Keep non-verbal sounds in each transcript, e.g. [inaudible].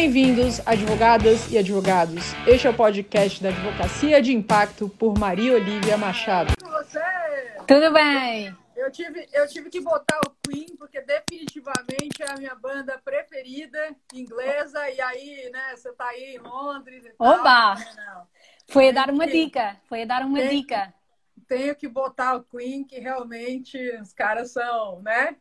Bem-vindos, advogadas e advogados. Este é o podcast da Advocacia de Impacto por Maria Olivia Machado. Você? Tudo bem? Eu tive, eu tive que botar o Queen, porque definitivamente é a minha banda preferida, inglesa, e aí, né, você tá aí em Londres e Oba! tal. né, Foi a dar uma dica. Foi a dar uma Tem- dica. Tenho que botar o Queen, que realmente os caras são, né?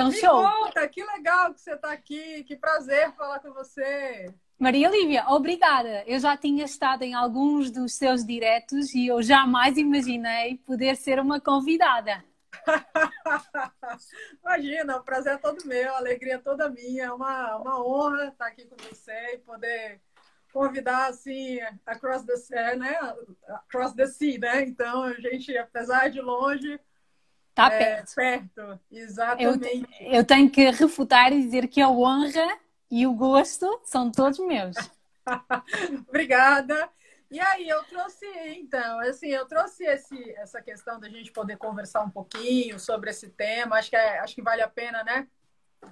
Então, Me show. conta, que legal que você tá aqui, que prazer falar com você. Maria Lívia, obrigada. Eu já tinha estado em alguns dos seus diretos e eu jamais imaginei poder ser uma convidada. [laughs] Imagina, o prazer é todo meu, a alegria é toda minha. É uma, uma honra estar aqui com você e poder convidar assim across the, sea, né? across the sea, né? Então, a gente, apesar de longe, Está é perto. perto. Eu, Exatamente. eu tenho que refutar e dizer que a honra e o gosto são todos meus. [laughs] Obrigada. E aí, eu trouxe, então, assim, eu trouxe esse, essa questão da gente poder conversar um pouquinho sobre esse tema. Acho que, é- acho que vale a pena, né?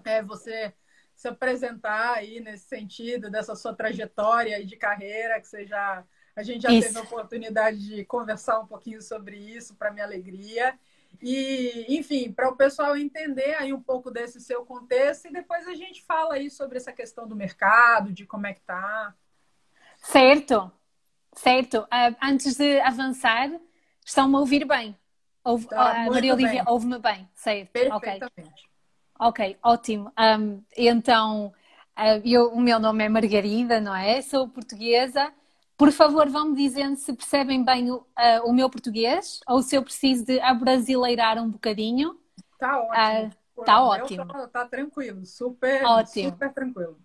É, você se apresentar aí nesse sentido, dessa sua trajetória de carreira, que você já. A gente já Isso. teve a oportunidade de conversar um pouquinho sobre isso, para minha alegria. E, enfim, para o pessoal entender aí um pouco desse seu contexto, e depois a gente fala aí sobre essa questão do mercado, de como é que tá. Certo, certo. Ah, antes de avançar, estão-me a ouvir bem. Ouve, Tá, muito Maria Olívia, bem. ouve-me bem. Certo, ok. Perfeitamente. Ok, ótimo. Um, então, uh, eu- o meu nome é Margarida, não é? Sou portuguesa. Por favor, vão-me dizendo se percebem bem o, uh, o meu português ou se eu preciso de abrasileirar um bocadinho. Tá ótimo. Ah, Pô, tá o meu ótimo. Tá, tá tranquilo, super, Ótimo. super tranquilo.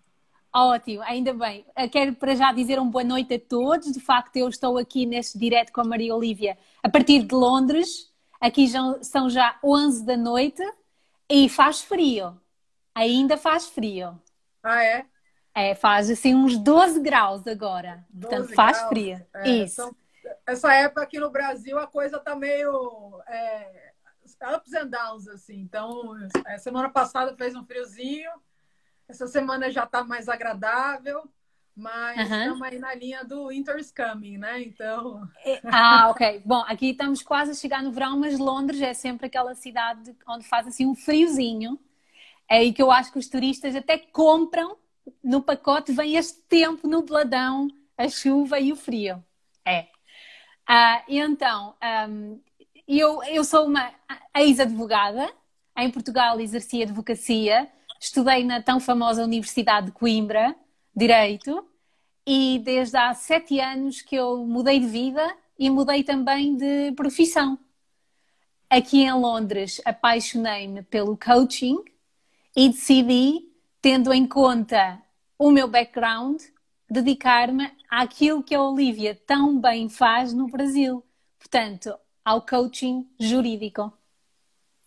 Ótimo, ainda bem. Uh, Quero para já dizer uma boa noite a todos. De facto, eu estou aqui neste direto com a Maria Olívia a partir de Londres. Aqui já, são já 11 da noite e faz frio. Ainda faz frio. Ah, é? É, faz assim uns 12 graus agora. 12 Portanto, faz graus. frio. É, Isso. são- essa época aqui no Brasil a coisa tá meio é, ups and downs, assim. Então, é, semana passada fez um friozinho, essa semana já tá mais agradável, mas estamos aí na linha do Winter's Coming, né? Então, É, Ah, ok. [laughs] Bom, aqui estamos quase a chegar no verão, mas Londres é sempre aquela cidade onde faz assim um friozinho. É aí que eu acho que os turistas até compram no pacote, vem este tempo nubladão, a chuva e o frio. É. Ah, então, ahm, eu, eu sou uma ex-advogada. Em Portugal exerci advocacia. Estudei na tão famosa Universidade de Coimbra, Direito. E desde há sete anos que eu mudei de vida e mudei também de profissão. Aqui em Londres apaixonei-me pelo coaching e decidi, tendo em conta o meu background, dedicar-me àquilo que a Olivia tão bem faz no Brasil. Portanto, ao coaching jurídico.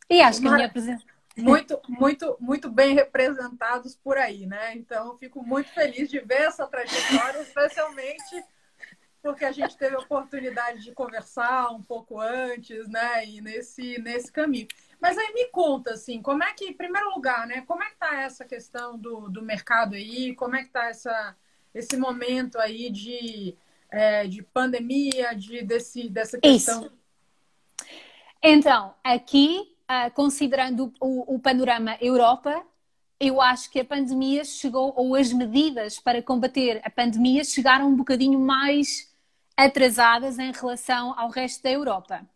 E acho que a minha apresentação. muito, muito, muito bem representados por aí, né? Então, fico muito feliz de ver essa trajetória, especialmente porque a gente teve a oportunidade de conversar um pouco antes, né? E nesse, nesse caminho. Mas aí me conta, assim, como é que, em primeiro lugar, né? Como é que tá essa questão do, do mercado aí? Como é que tá essa, esse momento aí de, é, de pandemia, de, desse, dessa questão? Isso. Então, aqui, ah, considerando o, o panorama Europa, eu acho que a pandemia chegou, ou as medidas para combater a pandemia chegaram um bocadinho mais atrasadas em relação ao resto da Europa.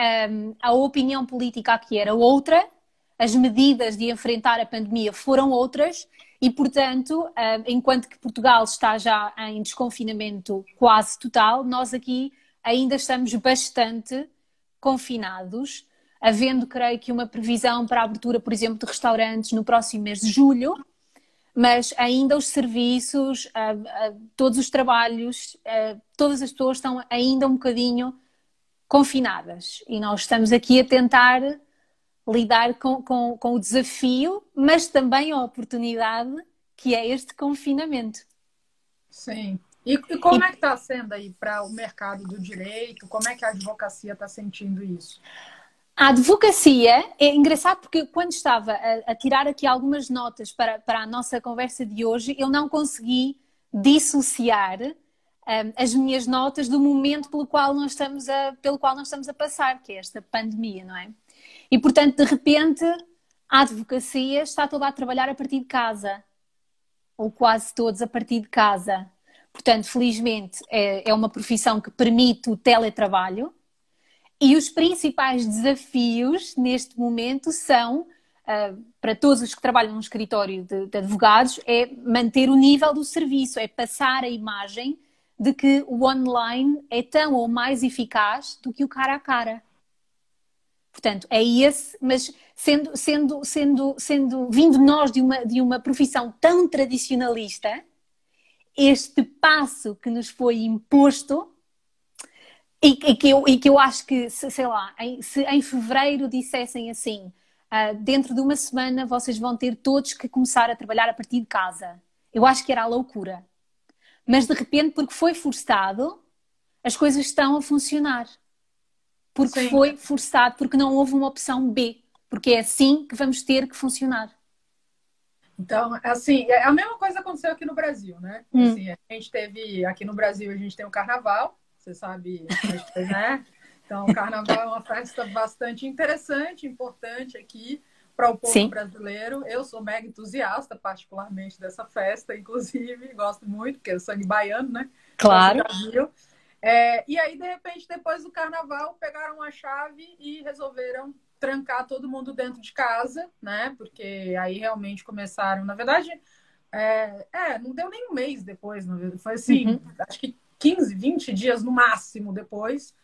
Um, a opinião política aqui era outra, as medidas de enfrentar a pandemia foram outras, e, portanto, um, enquanto que Portugal está já em desconfinamento quase total, nós aqui ainda estamos bastante confinados, havendo, creio que, uma previsão para a abertura, por exemplo, de restaurantes no próximo mês de julho, mas ainda os serviços, todos os trabalhos, todas as pessoas estão ainda um bocadinho confinadas e nós estamos aqui a tentar lidar com, com, com o desafio, mas também a oportunidade que é este confinamento. Sim. E, e como e... é que está sendo aí para o mercado do direito? Como é que a advocacia está sentindo isso? A advocacia é engraçado porque quando estava a, a tirar aqui algumas notas para, para a nossa conversa de hoje, eu não consegui dissociar as minhas notas do momento pelo qual nós estamos a, pelo qual nós estamos a passar, que é esta pandemia, não é? E portanto, de repente, a advocacia está toda a trabalhar a partir de casa, ou quase todos a partir de casa. Portanto, felizmente, é, é uma profissão que permite o teletrabalho e os principais desafios neste momento são, uh, para todos os que trabalham num escritório de, de, advogados, é manter o nível do serviço, é passar a imagem de que o online é tão ou mais eficaz do que o cara a cara. Portanto, é esse, mas sendo, sendo, sendo, sendo vindo nós de uma, de uma profissão tão tradicionalista, este passo que nos foi imposto e, e, que, eu, e que eu acho que, sei lá, em, se em fevereiro dissessem assim, uh, dentro de uma semana vocês vão ter todos que começar a trabalhar a partir de casa. Eu acho que era a loucura. Mas de repente, porque foi forçado, as coisas estão a funcionar. Porque Sim. foi forçado, porque não houve uma opção B. Porque é assim que vamos ter que funcionar. Então, assim, é a mesma coisa aconteceu aqui no Brasil, né? Hum. Assim, a gente teve, aqui no Brasil, a gente tem o carnaval, você sabe, né? Então, o carnaval é uma festa bastante interessante, importante aqui para o povo Sim. brasileiro. Eu sou mega entusiasta, particularmente, dessa festa, inclusive, gosto muito, porque é sangue baiano, né? Claro. É, e aí, de repente, depois do carnaval, pegaram a chave e resolveram trancar todo mundo dentro de casa, né? Porque aí realmente começaram, na verdade, é, é não deu nem um mês depois, foi assim, uhum. acho que 15, 20 dias no máximo depois,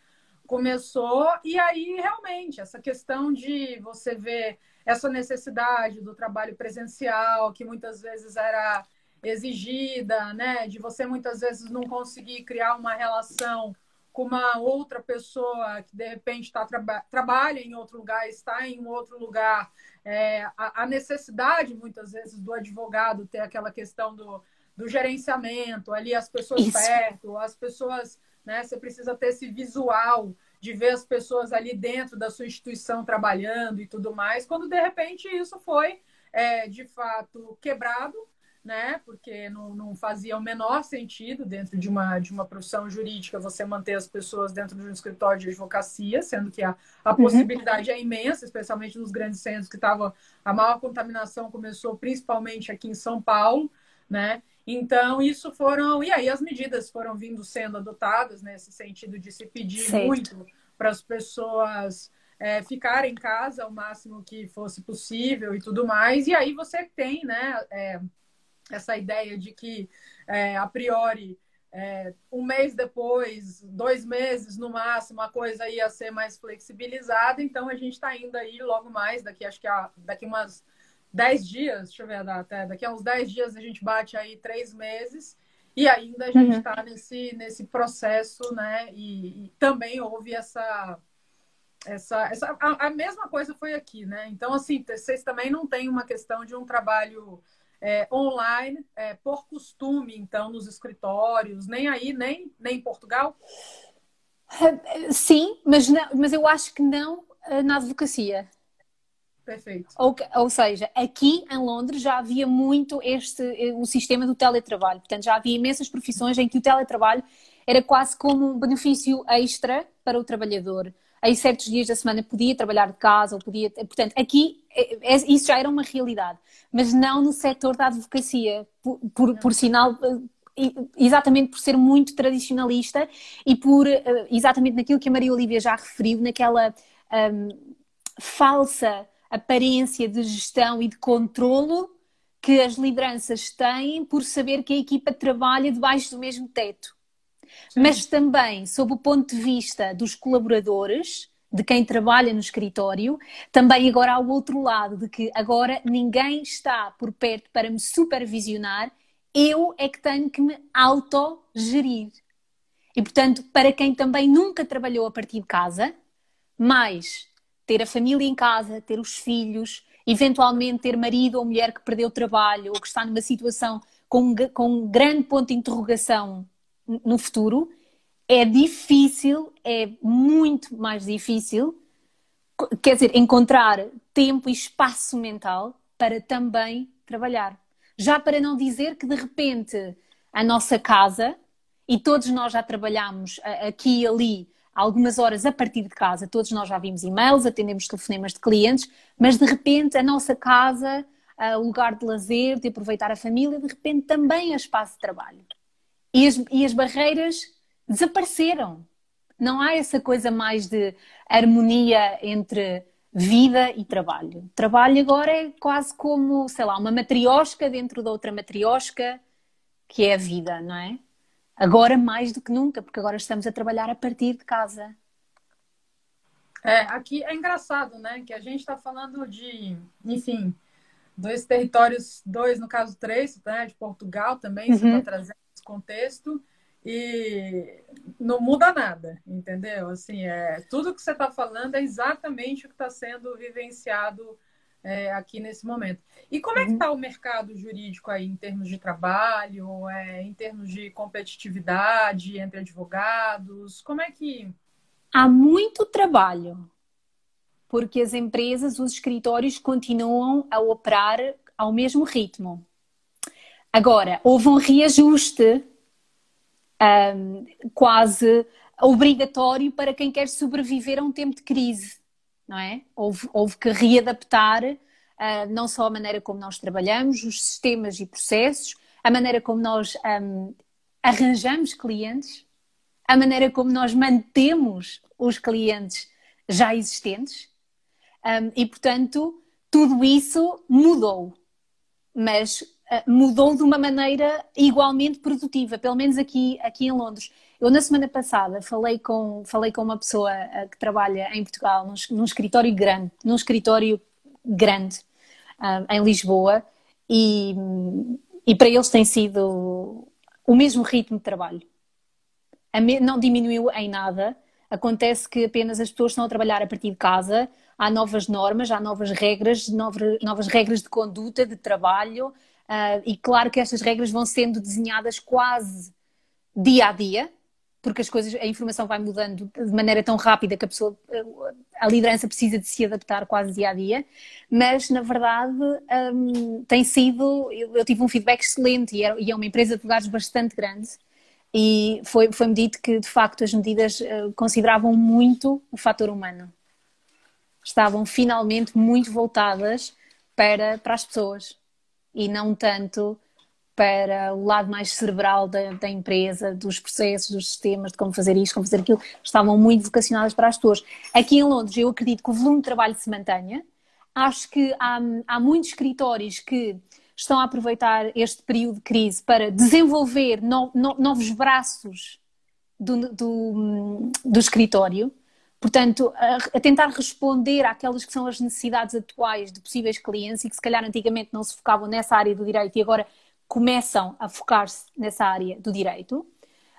começou. E aí, realmente, essa questão de você ver essa necessidade do trabalho presencial, que muitas vezes era exigida, né? De você muitas vezes não conseguir criar uma relação com uma outra pessoa que de repente está traba trabalha em outro lugar, está em um outro lugar. É, a, a necessidade, muitas vezes, do advogado ter aquela questão do do gerenciamento, ali as pessoas Isso. perto, as pessoas, né? Você precisa ter esse visual de ver as pessoas ali dentro da sua instituição trabalhando e tudo mais, quando de repente isso foi é, de fato quebrado, né? Porque não, não, fazia o menor sentido dentro de uma, de uma profissão jurídica você manter as pessoas dentro de um escritório de advocacia, sendo que a, a uhum. possibilidade é imensa, especialmente nos grandes centros que estavam a maior contaminação começou principalmente aqui em São Paulo, né? Então, isso foram. E aí, as medidas foram vindo sendo adotadas nesse sentido de se pedir certo. muito para as pessoas é, ficarem em casa o máximo que fosse possível e tudo mais. E aí, você tem, né, é, essa ideia de que, é, a priori, é, um mês depois, dois meses no máximo, a coisa ia ser mais flexibilizada. Então, a gente está indo aí logo mais, daqui, acho que a, daqui umas 10 dias, deixa eu ver a data, daqui a uns 10 dias a gente bate aí três meses e ainda a gente está uhum. nesse, nesse processo, né? E, e, também houve essa. essa, essa a, a, mesma coisa foi aqui, né? Então, assim, vocês também não têm uma questão de um trabalho é, online é, por costume, então, nos escritórios, nem aí, nem, nem em Portugal? Sim, mas, não, mas eu acho que não eh, na advocacia. Perfeito. Ou, ou seja, aqui em Londres já havia muito este o sistema do teletrabalho. Portanto, já havia imensas profissões em que o teletrabalho era quase como um benefício extra para o trabalhador. Em certos dias da semana podia trabalhar de casa ou podia. Portanto, aqui é, é, isso já era uma realidade, mas não no setor da advocacia, por, por, por sinal exatamente por ser muito tradicionalista e por exatamente naquilo que a Maria Olívia já referiu, naquela um, falsa aparência de gestão e de controlo que as lideranças têm por saber que a equipa trabalha debaixo do mesmo teto. Sim. Mas também, sob o ponto de vista dos colaboradores, de quem trabalha no escritório, também agora há o outro lado, de que agora ninguém está por perto para me supervisionar, eu é que tenho que me autogerir. E portanto, para quem também nunca trabalhou a partir de casa, mais ter a família em casa, ter os filhos, eventualmente ter marido ou mulher que perdeu o trabalho ou que está numa situação com, com um grande ponto de interrogação no futuro, é difícil, é muito mais difícil quer dizer, encontrar tempo e espaço mental para também trabalhar. Já para não dizer que de repente a nossa casa, e todos nós já trabalhamos aqui e ali algumas horas a partir de casa, todos nós já vimos e-mails, atendemos telefonemas de clientes, mas de repente a nossa casa, o lugar de lazer, de aproveitar a família, de repente também é espaço de trabalho. E as, e as barreiras desapareceram. Não há essa coisa mais de harmonia entre vida e trabalho. Trabalho agora é quase como, sei lá, uma matriosca dentro da outra matriosca, que é a vida, não é? Agora mais do que nunca, porque agora estamos a trabalhar a partir de casa. É, aqui é engraçado, né? Que a gente está falando de, enfim, dois territórios, dois, no caso, três, né? De Portugal também, uhum. você está trazendo esse contexto e não muda nada, entendeu? Assim, é, tudo que você está falando é exatamente o que está sendo vivenciado é, aqui nesse momento. E como é que está uhum. o mercado jurídico aí em termos de trabalho, é, em termos de competitividade entre advogados? Como é que. Há muito trabalho, porque as empresas, os escritórios continuam a operar ao mesmo ritmo. Agora, houve um reajuste um, quase obrigatório para quem quer sobreviver a um tempo de crise, não é? Houve, houve que readaptar uh, não só a maneira como nós trabalhamos, os sistemas e processos, a maneira como nós um, arranjamos clientes, a maneira como nós mantemos os clientes já existentes. Um, e, portanto, tudo isso mudou. Mas eh, mudou de uma maneira igualmente produtiva, pelo menos aqui, aqui em Londres. Eu, na semana passada, falei com, falei com uma pessoa eh, que trabalha em Portugal, num, num escritório grande, num escritório grande, uh, em Lisboa, e, e para eles tem sido o mesmo ritmo de trabalho. Me, não diminuiu em nada. Acontece que apenas as pessoas estão a trabalhar a partir de casa, há novas normas, há novas regras, novas, novas regras de conduta, de trabalho, Uh, e claro que estas regras vão sendo desenhadas quase dia a dia, porque as coisas, a informação vai mudando de maneira tão rápida que a pessoa, a liderança precisa de se adaptar quase dia a dia, mas na verdade um, tem sido, eu, eu, tive um feedback excelente e é, e é uma empresa de advogados bastante grande e foi, foi-me dito que de facto as medidas uh, consideravam muito o fator humano. Estavam finalmente muito voltadas para, para as pessoas e não tanto para o lado mais cerebral da, da, empresa, dos processos, dos sistemas, de como fazer isto, como fazer aquilo, estavam muito vocacionadas para as pessoas. Aqui em Londres, eu acredito que o volume de trabalho se mantenha. Acho que há, há muitos escritórios que estão a aproveitar este período de crise para desenvolver no, no, novos braços do, do, do escritório Portanto, a, tentar responder àquelas que são as necessidades atuais de possíveis clientes e que se calhar antigamente não se focavam nessa área do direito e agora começam a focar-se nessa área do direito.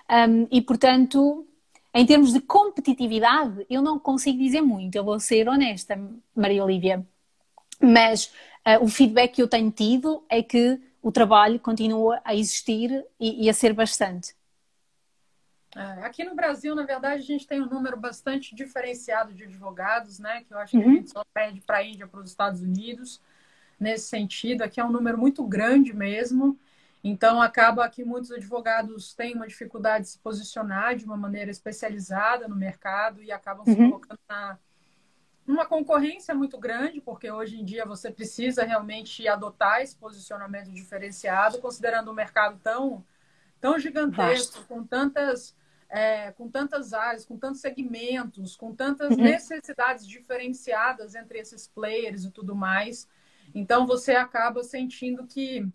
Um, e, portanto, em termos de competitividade, eu não consigo dizer muito, eu vou ser honesta, Maria Olívia. Mas uh, o feedback que eu tenho tido é que o trabalho continua a existir e, e a ser bastante. É, aqui no Brasil, na verdade, a gente tem um número bastante diferenciado de advogados, né? Que eu acho que uhum. a gente só perde para a Índia, para os Estados Unidos, nesse sentido. Aqui é um número muito grande mesmo. Então, acaba que muitos advogados têm uma dificuldade de se posicionar de uma maneira especializada no mercado e acabam uhum. se colocando na, numa concorrência muito grande, porque hoje em dia você precisa realmente adotar esse posicionamento diferenciado, considerando um mercado tão, tão gigantesco, Vasto. com tantas é, com tantas áreas, com tantos segmentos, com tantas uhum. necessidades diferenciadas entre esses players e tudo mais. Então você acaba sentindo que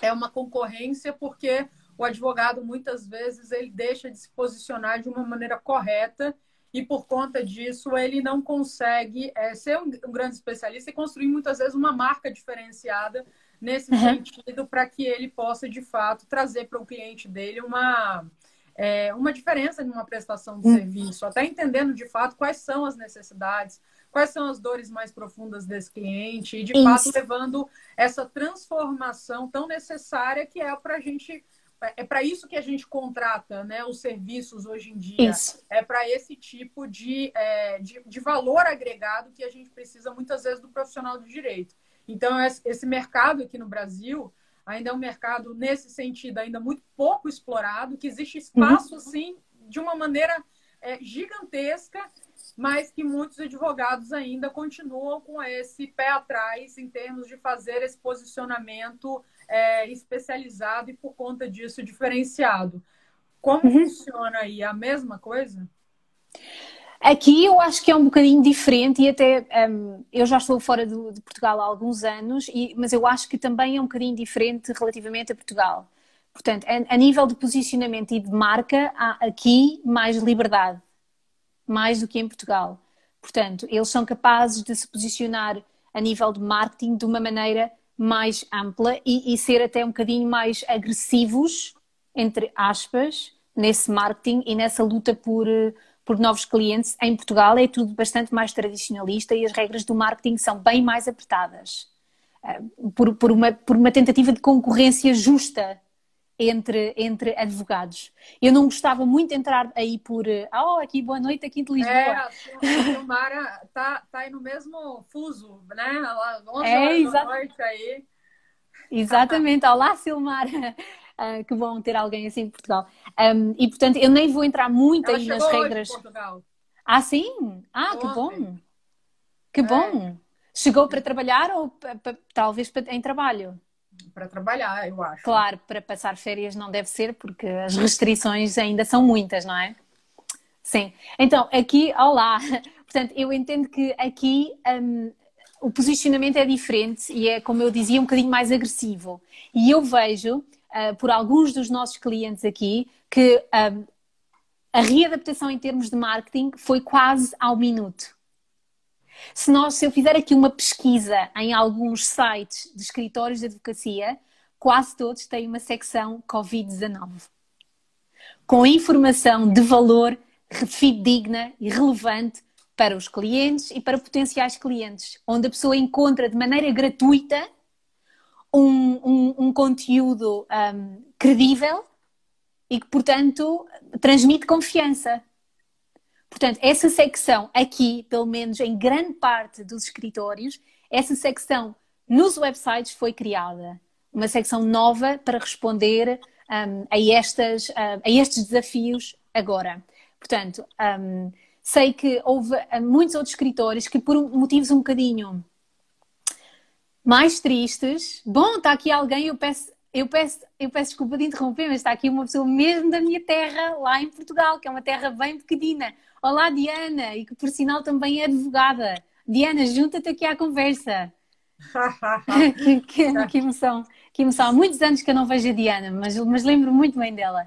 é uma concorrência porque o advogado muitas vezes ele deixa de se posicionar de uma maneira correta e por conta disso ele não consegue é, ser um, um, grande especialista e construir muitas vezes uma marca diferenciada nesse uhum. sentido para que ele possa de fato trazer para o cliente dele uma é, uma diferença em uma prestação de hum. serviço, até entendendo de fato quais são as necessidades, quais são as dores mais profundas desse cliente e de Isso. fato levando essa transformação tão necessária que é para a gente é para isso que a gente contrata né, os serviços hoje em dia. Isso. É para esse tipo de, é, de, de, valor agregado que a gente precisa muitas vezes do profissional do direito. Então, esse mercado aqui no Brasil ainda é um mercado, nesse sentido, ainda muito pouco explorado, que existe espaço, uhum. sim, de uma maneira é, gigantesca, mas que muitos advogados ainda continuam com esse pé atrás em termos de fazer esse posicionamento é, especializado e, por conta disso, diferenciado. Como uhum. funciona aí? A mesma coisa? Aqui eu acho que é um bocadinho diferente e até um, eu já estou fora de, de, Portugal há alguns anos, e, mas eu acho que também é um bocadinho diferente relativamente a Portugal. Portanto, a, a nível de posicionamento e de marca, há aqui mais liberdade, mais do que em Portugal. Portanto, eles são capazes de se posicionar a nível de marketing de uma maneira mais ampla e, e, ser até um bocadinho mais agressivos, entre aspas, nesse marketing e nessa luta por, por novos clientes. Em Portugal é tudo bastante mais tradicionalista e as regras do marketing são bem mais apertadas. Eh, por, por, uma, por uma tentativa de concorrência justa entre, entre advogados. Eu não gostava muito de entrar aí por, oh, aqui boa noite, aqui de Lisboa. É, a Silmara tá, tá aí no mesmo fuso, né? Lá, 11 é, da noite aí. Exatamente. Olá, Silmara. Uh, [laughs] que bom ter alguém assim em Portugal. Um, e portanto, eu nem vou entrar muito Ela aí nas regras. Ah, sim? Ah, Ontem. que bom! Que bom! É. Chegou para trabalhar ou talvez em trabalho? Para trabalhar, eu acho. Claro, para passar férias não deve ser, porque as restrições ainda são muitas, não é? Sim. Então, aqui, olá. Portanto, eu entendo que aqui um, o posicionamento é diferente e é, como eu dizia, um bocadinho mais agressivo. E eu vejo, uh, por alguns dos nossos clientes aqui, que um, a readaptação em termos de marketing foi quase ao minuto. Se, nós, se eu fizer aqui uma pesquisa em alguns sites de escritórios de advocacia, quase todos têm uma secção Covid-19 com informação de valor fidedigna e relevante para os clientes e para potenciais clientes, onde a pessoa encontra de maneira gratuita um, um, um conteúdo um, credível e que, portanto, transmite confiança. Portanto, essa secção aqui, pelo menos em grande parte dos escritórios, essa secção nos websites foi criada. Uma secção nova para responder um, a, estas, uh, a estes desafios agora. Portanto, um, sei que houve uh, muitos outros escritores que, por motivos um bocadinho mais tristes, bom, está aqui alguém, eu peço, eu peço, eu peço desculpa de interromper, mas está aqui uma pessoa mesmo da minha terra, lá em Portugal, que é uma terra bem pequenina. Olá, Diana, e que por sinal também é advogada. Diana, junta-te aqui à conversa. [laughs] [laughs] que, que, que, emoção, que emoção. Há muitos anos que eu não vejo a Diana, mas, mas lembro muito bem dela.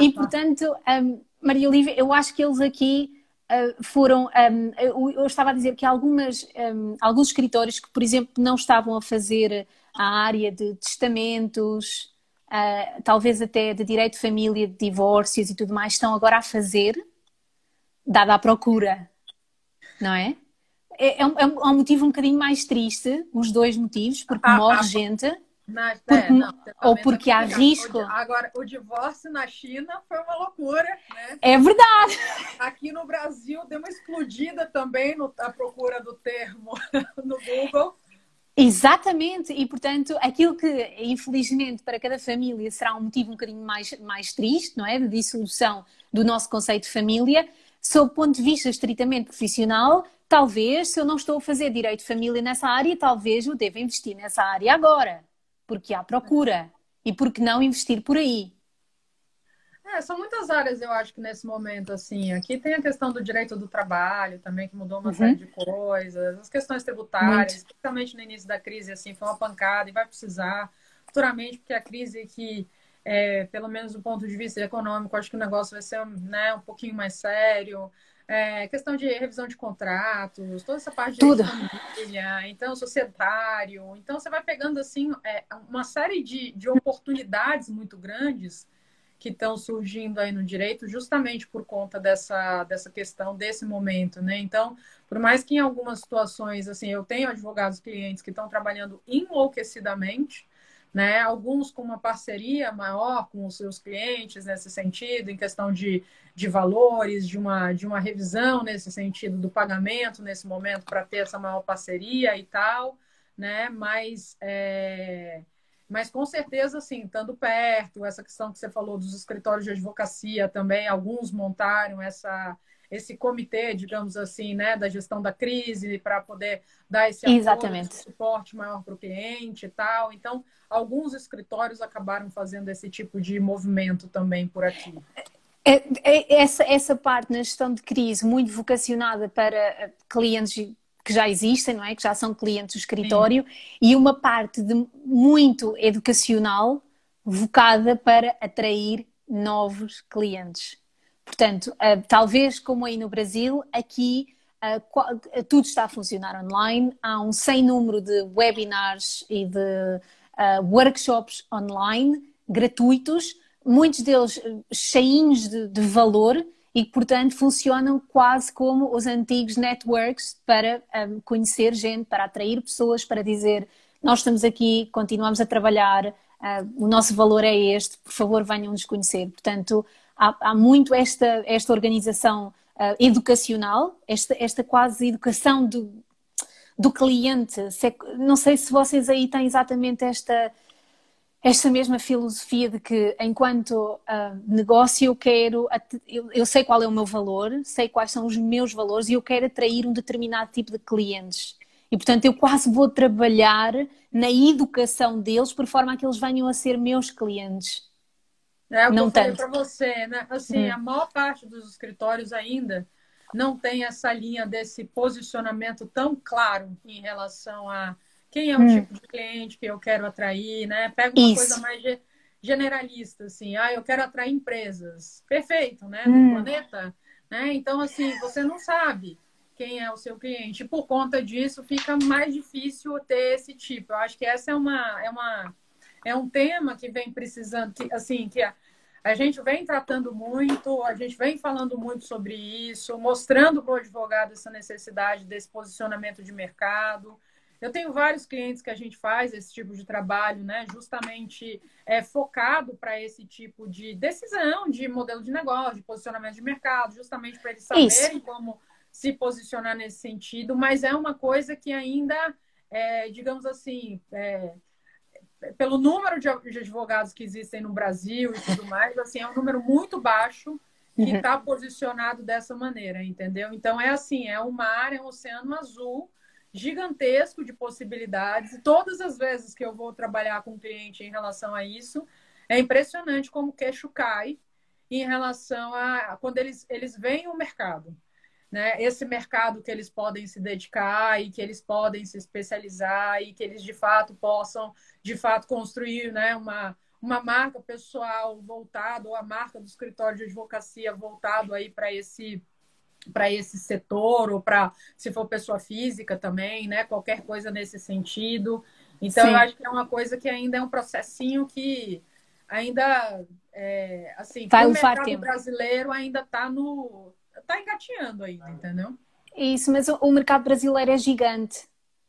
E portanto, um, Maria Olivia, eu acho que eles aqui uh, foram. Um, eu, eu, estava a dizer que algumas, um, alguns escritórios que, por exemplo, não estavam a fazer a área de testamentos, uh, talvez até de direito de família, de divórcios e tudo mais, estão agora a fazer dada a procura, não é? É, é, um, é um motivo um bocadinho mais triste, os dois motivos, porque ah, morre ah, gente. Na, porque, é, não, ou porque há risco. Agora, o divórcio na China foi uma loucura, né? É verdade. Aqui no Brasil deu uma explodida também no, a procura do termo [laughs] no Google. Exatamente, e portanto, aquilo que infelizmente para cada família será um motivo um bocadinho mais, mais triste, não é? De dissolução do nosso conceito de família, sob o ponto de vista estritamente profissional, talvez, se eu não estou a fazer direito de família nessa área, talvez eu deva investir nessa área agora, porque há procura. E por que não investir por aí? É, são muitas áreas, eu acho que nesse momento, assim. Aqui tem a questão do direito do trabalho também, que mudou uma uhum. série de coisas, as questões tributárias, Muito. principalmente no início da crise, assim, foi uma pancada e vai precisar futuramente, porque a crise que é, pelo menos do ponto de vista econômico, acho que o negócio vai ser né, um pouquinho mais sério. É, questão de revisão de contratos, toda essa parte Tudo. de família, então societário. Então você vai pegando assim é, uma série de, de oportunidades muito grandes que estão surgindo aí no direito, justamente por conta dessa, dessa questão, desse momento, né? Então, por mais que em algumas situações, assim, eu tenho advogados clientes que estão trabalhando enlouquecidamente, né? Alguns com uma parceria maior com os seus clientes nesse sentido, em questão de, de valores, de uma, de uma revisão nesse sentido do pagamento nesse momento para ter essa maior parceria e tal, né? Mas, é... mas com certeza, assim, estando perto, essa questão que você falou dos escritórios de advocacia também, alguns montaram essa esse comitê, digamos assim, né, da gestão da crise para poder dar esse apoio, esse suporte maior para o cliente e tal. Então, alguns escritórios acabaram fazendo esse tipo de movimento também por aqui. É, é, essa, essa parte na gestão de crise, muito vocacionada para eh, clientes que já existem, não é? Que já são clientes do escritório, Sim. e uma parte de muito educacional, vocada para atrair novos clientes. Portanto, uh, talvez como aí no Brasil, aqui uh, tudo está a funcionar online, há um sem número de webinars e de uh, workshops online gratuitos, muitos deles cheinhos de, de valor e portanto, funcionam quase como os antigos networks para um, conhecer gente, para atrair pessoas, para dizer nós estamos aqui, continuamos a trabalhar, uh, o nosso valor é este, por favor venham nos conhecer. Portanto, há, há muito esta, esta organização uh, educacional, esta, esta quase educação do, do cliente. Não sei se vocês aí têm exatamente esta, esta mesma filosofia de que enquanto uh, negócio eu quero, eu, eu, sei qual é o meu valor, sei quais são os meus valores e eu quero atrair um determinado tipo de clientes. E portanto eu quase vou trabalhar na educação deles por forma a que eles venham a ser meus clientes. É o que não eu falei para você, né? Assim, hum. a maior parte dos escritórios ainda não tem essa linha desse posicionamento tão claro em relação a quem é o hum. tipo de cliente que eu quero atrair, né? Pega uma Isso. coisa mais generalista, assim, ah, eu quero atrair empresas. Perfeito, né? No hum. planeta, né? Então, assim, você não sabe quem é o seu cliente. Por conta disso, fica mais difícil ter esse tipo. Eu acho que essa é uma, é uma é um tema que vem precisando, que, assim, que a, a gente vem tratando muito, a gente vem falando muito sobre isso, mostrando para o advogado essa necessidade desse posicionamento de mercado. Eu tenho vários clientes que a gente faz esse tipo de trabalho, né? Justamente é, focado para esse tipo de decisão, de modelo de negócio, de posicionamento de mercado, justamente para eles saberem Isso. como se posicionar nesse sentido, mas é uma coisa que ainda, é, digamos assim, é, pelo número de advogados que existem no Brasil e tudo mais, assim, é um número muito baixo que está uhum. posicionado dessa maneira, entendeu? Então é assim, é uma área, é um oceano azul gigantesco de possibilidades. E todas as vezes que eu vou trabalhar com um cliente em relação a isso, é impressionante como o queixo cai em relação a quando eles, eles veem o mercado né, esse mercado que eles podem se dedicar e que eles podem se especializar e que eles de fato possam de fato construir né, uma, uma marca pessoal voltado ou a marca do escritório de advocacia voltado aí para esse para esse setor ou para se for pessoa física também, né, qualquer coisa nesse sentido. Então Sim. eu acho que é uma coisa que ainda é um processinho que ainda é, assim, Vai o mercado brasileiro ainda está no está engateando ainda, entendeu? Isso, mas o, mercado brasileiro é gigante.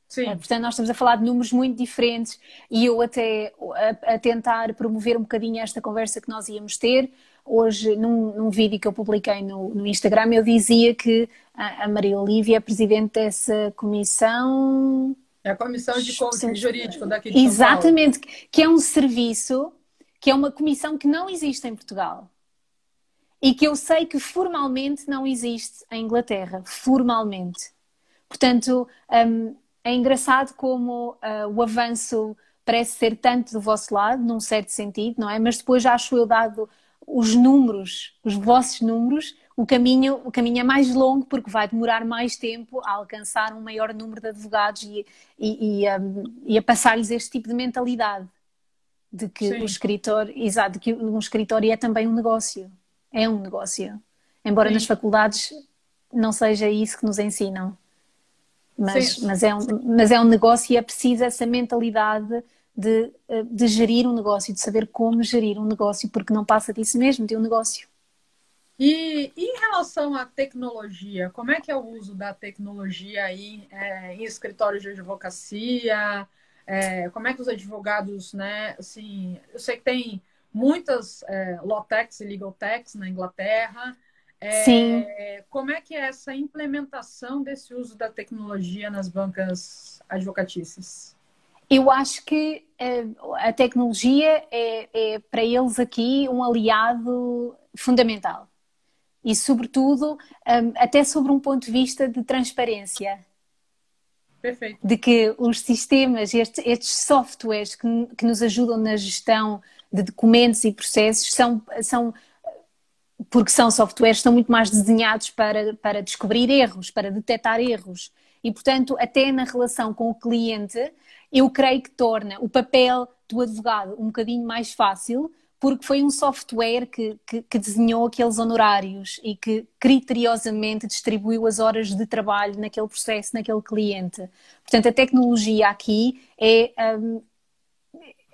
Sim. É, portanto, nós estamos a falar de números muito diferentes e eu até a, a, tentar promover um bocadinho esta conversa que nós íamos ter. Hoje, num, num vídeo que eu publiquei no, no, Instagram, eu dizia que a, a Maria Olívia é presidente dessa comissão. É a comissão de coaching jurídico daqui de Exatamente, que é um serviço, que é uma comissão que não existe em Portugal e que eu sei que formalmente não existe em Inglaterra, formalmente. Portanto, um, é engraçado como uh, o avanço parece ser tanto do vosso lado, num certo sentido, não é? Mas depois já acho eu dado os números, os vossos números, o caminho, o caminho é mais longo porque vai demorar mais tempo a alcançar um maior número de advogados e, e, e, um, e a passar-lhes este tipo de mentalidade de que Sim. o escritor, exato, de que um escritório é também um negócio é um negócio. Embora Sim. nas faculdades não seja isso que nos ensinam. Mas, mas, é, um, mas é um negócio e é preciso essa mentalidade de, de gerir um negócio, de saber como gerir um negócio, porque não passa disso mesmo, de um negócio. E, e, em relação à tecnologia, como é que é o uso da tecnologia aí é, em escritórios de advocacia? É, como é que os advogados, né? Assim, eu sei que tem muitas é, techs e legal techs na Inglaterra. É, Sim. Como é que é essa implementação desse uso da tecnologia nas bancas advocatícias? Eu acho que uh, a tecnologia é, é, para eles aqui um aliado fundamental. E, sobretudo, um, até sobre um ponto de vista de transparência. Perfeito. De que os sistemas, estes, estes softwares que, que, nos ajudam na gestão de documentos e processos são, são porque são softwares, são muito mais desenhados para, para descobrir erros, para detectar erros. E, portanto, até na relação com o cliente, eu creio que torna o papel do advogado um bocadinho mais fácil, porque foi um software que, que, que, desenhou aqueles honorários e que criteriosamente distribuiu as horas de trabalho naquele processo, naquele cliente. Portanto, a tecnologia aqui é, um,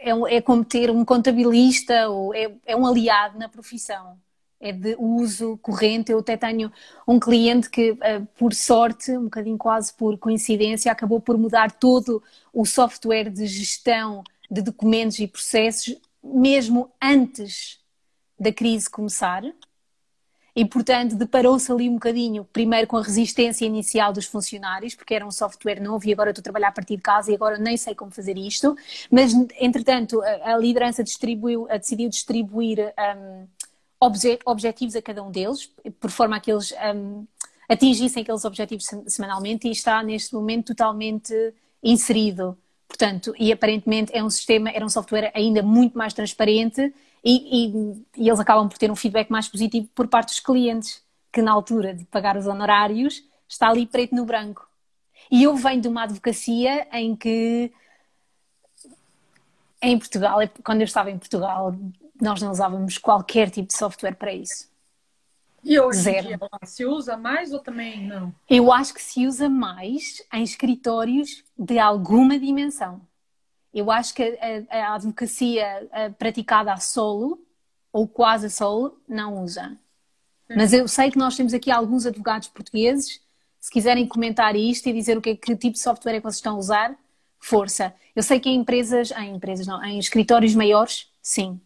é, é como ter um contabilista ou é, é um aliado na profissão é de uso corrente. Eu até tenho um cliente que, eh, por sorte, um bocadinho quase por coincidência, acabou por mudar todo o software de gestão de documentos e processos, mesmo antes da crise começar. E, portanto, deparou-se ali um bocadinho, primeiro com a resistência inicial dos funcionários, porque era um software novo e agora estou a trabalhar a partir de casa e agora nem sei como fazer isto. Mas, entretanto, a, liderança distribuiu, decidiu distribuir um, obje objetivos a cada um deles, por forma a que eles um, atingissem aqueles objetivos semanalmente e está neste momento totalmente inserido. Portanto, e aparentemente é um sistema, era um software ainda muito mais transparente e, e, e eles acabam por ter um feedback mais positivo por parte dos clientes, que na altura de pagar os honorários está ali preto no branco. E eu venho de uma advocacia em que em Portugal, quando eu estava em Portugal, nós não usávamos qualquer tipo de software para isso. E hoje Zero. Dia, se usa mais ou também não? Eu acho que se usa mais em escritórios de alguma dimensão. Eu acho que a, a advocacia a, praticada a solo, ou quase a solo, não usa. Mas eu sei que nós temos aqui alguns advogados portugueses. Se quiserem comentar isto e dizer o que, é, que tipo de software é que vocês estão a usar, força. Eu sei que em empresas, em empresas não, em escritórios maiores, sim,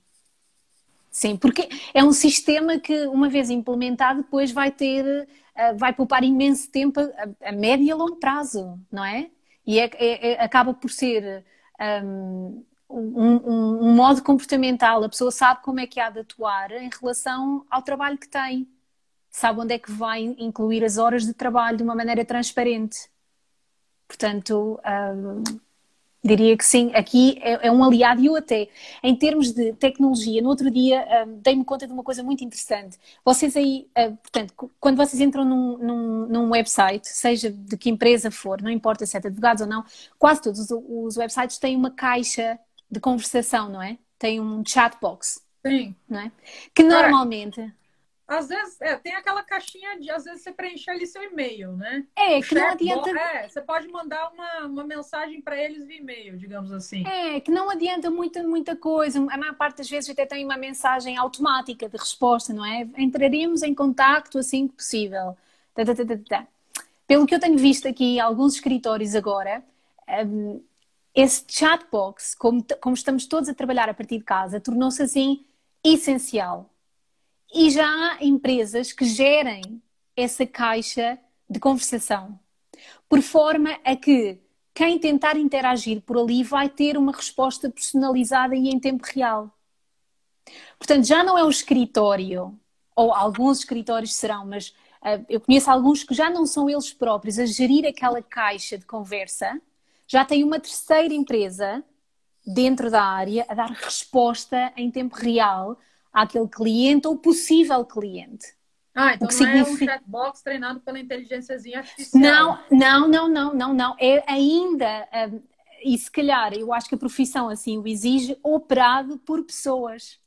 Sim, porque é um sistema que, uma vez implementado, depois vai ter, uh, vai poupar imenso tempo a, a, médio e a longo prazo, não é? E é, é, é, acaba por ser um, um, modo comportamental. A pessoa sabe como é que há de atuar em relação ao trabalho que tem. Sabe onde é que vai incluir as horas de trabalho de uma maneira transparente. Portanto, um, Diria que sim, aqui é, é, um aliado e eu até, em termos de tecnologia, no outro dia um, dei-me conta de uma coisa muito interessante. Vocês aí, uh, portanto, quando vocês entram num, num, num, website, seja de que empresa for, não importa se é de advogados ou não, quase todos os, os websites têm uma caixa de conversação, não é? Tem um chat box. Sim. Não é? Que normalmente às vezes, é, tem aquela caixinha de, às vezes, você preencher ali seu e-mail, né? É, que não adianta. É, você pode mandar uma, uma mensagem para eles via e-mail, digamos assim. É, que não adianta muita, muita coisa. A maior parte das vezes até tem uma mensagem automática de resposta, não é? Entraríamos em contacto assim que possível. Tá, tá, tá, tá, tá. Pelo que eu tenho visto aqui em alguns escritórios agora, um, esse chatbox, como, como estamos todos a trabalhar a partir de casa, tornou-se assim essencial e já há empresas que gerem essa caixa de conversação, por forma a que quem tentar interagir por ali vai ter uma resposta personalizada e em tempo real. Portanto, já não é o escritório, ou alguns escritórios serão, mas uh, eu conheço alguns que já não são eles próprios a gerir aquela caixa de conversa, já tem uma terceira empresa dentro da área a dar resposta em tempo real àquele cliente ou possível cliente. Ah, então não significa... é um chatbox treinado pela inteligência artificial. Não, não, não, não, não, não. É ainda, um, e se calhar, eu acho que a profissão assim o exige, operado por pessoas.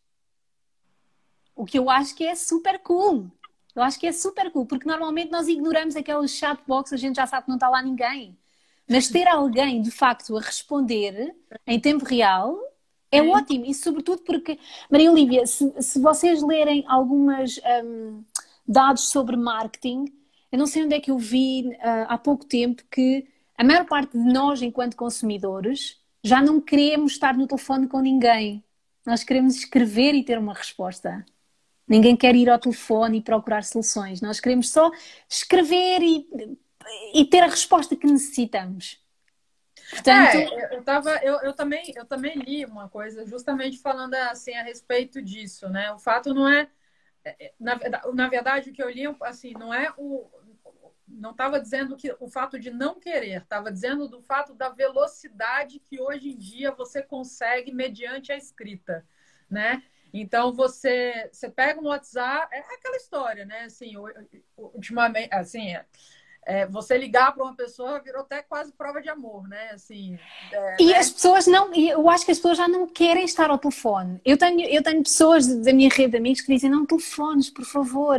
O que eu acho que é super cool. Eu acho que é super cool, porque normalmente nós ignoramos aquele chatbox, a gente já sabe que não está lá ninguém. Mas ter alguém, de facto, a responder em tempo real é hum. ótimo, e sobretudo porque, Maria Olívia, se, se vocês lerem algumas um, dados sobre marketing, eu não sei onde é que eu vi uh, há pouco tempo que a maior parte de nós, enquanto consumidores, já não queremos estar no telefone com ninguém. Nós queremos escrever e ter uma resposta. Ninguém quer ir ao telefone e procurar soluções. Nós queremos só escrever e, e ter a resposta que necessitamos. Portanto, é, eu, tava, eu, eu, também, eu também li uma coisa justamente falando assim a respeito disso, né? O fato não é, é, é na, na verdade, o que eu li, assim, não é o, não estava dizendo que o fato de não querer, estava dizendo do fato da velocidade que hoje em dia você consegue mediante a escrita, né? Então você você pega um WhatsApp, é aquela história, né? Assim, ultimamente, assim, é, você ligar para uma pessoa virou até quase prova de amor, né? Assim, é, e né? as pessoas não, eu acho que as pessoas já não querem estar ao telefone. Eu tenho, eu tenho pessoas da minha rede de amigos que dizem: não telefones, por favor.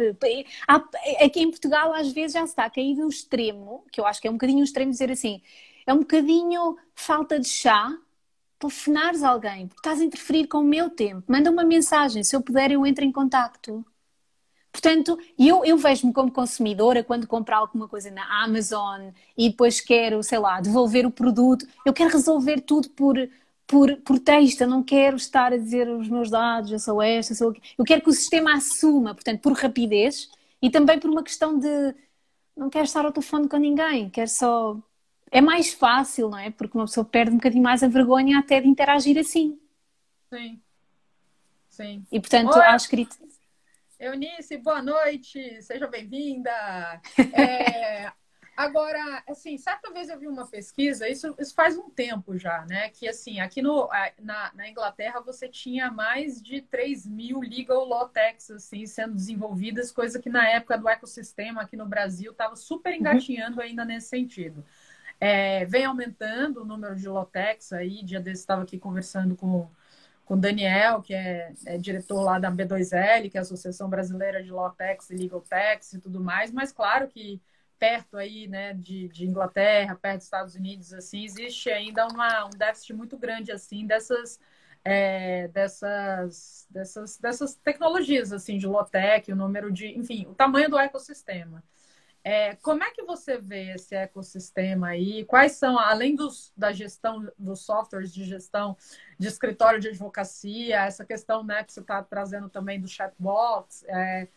Aqui em Portugal, às vezes, já se está a cair no extremo, que eu acho que é um bocadinho extremo dizer assim: é um bocadinho falta de chá telefonares alguém, porque estás a interferir com o meu tempo. Manda uma mensagem, se eu puder, eu entro em contacto. Portanto, eu, eu vejo-me como consumidora quando compro alguma coisa na Amazon e depois quero, sei lá, devolver o produto. Eu quero resolver tudo por, por, por texto, eu não quero estar a dizer os meus dados, eu sou esta, eu sou Eu quero que o sistema assuma, portanto, por rapidez e também por uma questão de não quero estar ao telefone com ninguém, quero só. É mais fácil, não é? Porque uma pessoa perde um bocadinho mais a vergonha até de interagir assim. Sim. Sim. E portanto, Oi. acho que Eunice, boa noite, seja bem-vinda. [laughs] É, agora, assim, certa vez eu vi uma pesquisa, isso, isso, faz um tempo já, né? Que assim, aqui no, na, na, Inglaterra você tinha mais de 3 mil legal law techs assim, sendo desenvolvidas, coisa que na época do ecossistema aqui no Brasil estava super engatinhando uhum. ainda nesse sentido. É, vem aumentando o número de techs aí, dia desse estava aqui conversando com com o Daniel, que é, é, diretor lá da B2L, que é a Associação Brasileira de Law Tax e Legal Tax e tudo mais, mas claro que perto aí, né, de, de Inglaterra, perto dos Estados Unidos, assim, existe ainda uma, um déficit muito grande, assim, dessas, é, dessas, dessas, dessas tecnologias, assim, de Lotec, o número de, enfim, o tamanho do ecossistema. É, como é que você vê esse ecossistema aí? Quais são, além dos, da gestão dos softwares de gestão de escritório de advocacia, essa questão né, que você está trazendo também do chatbots, é,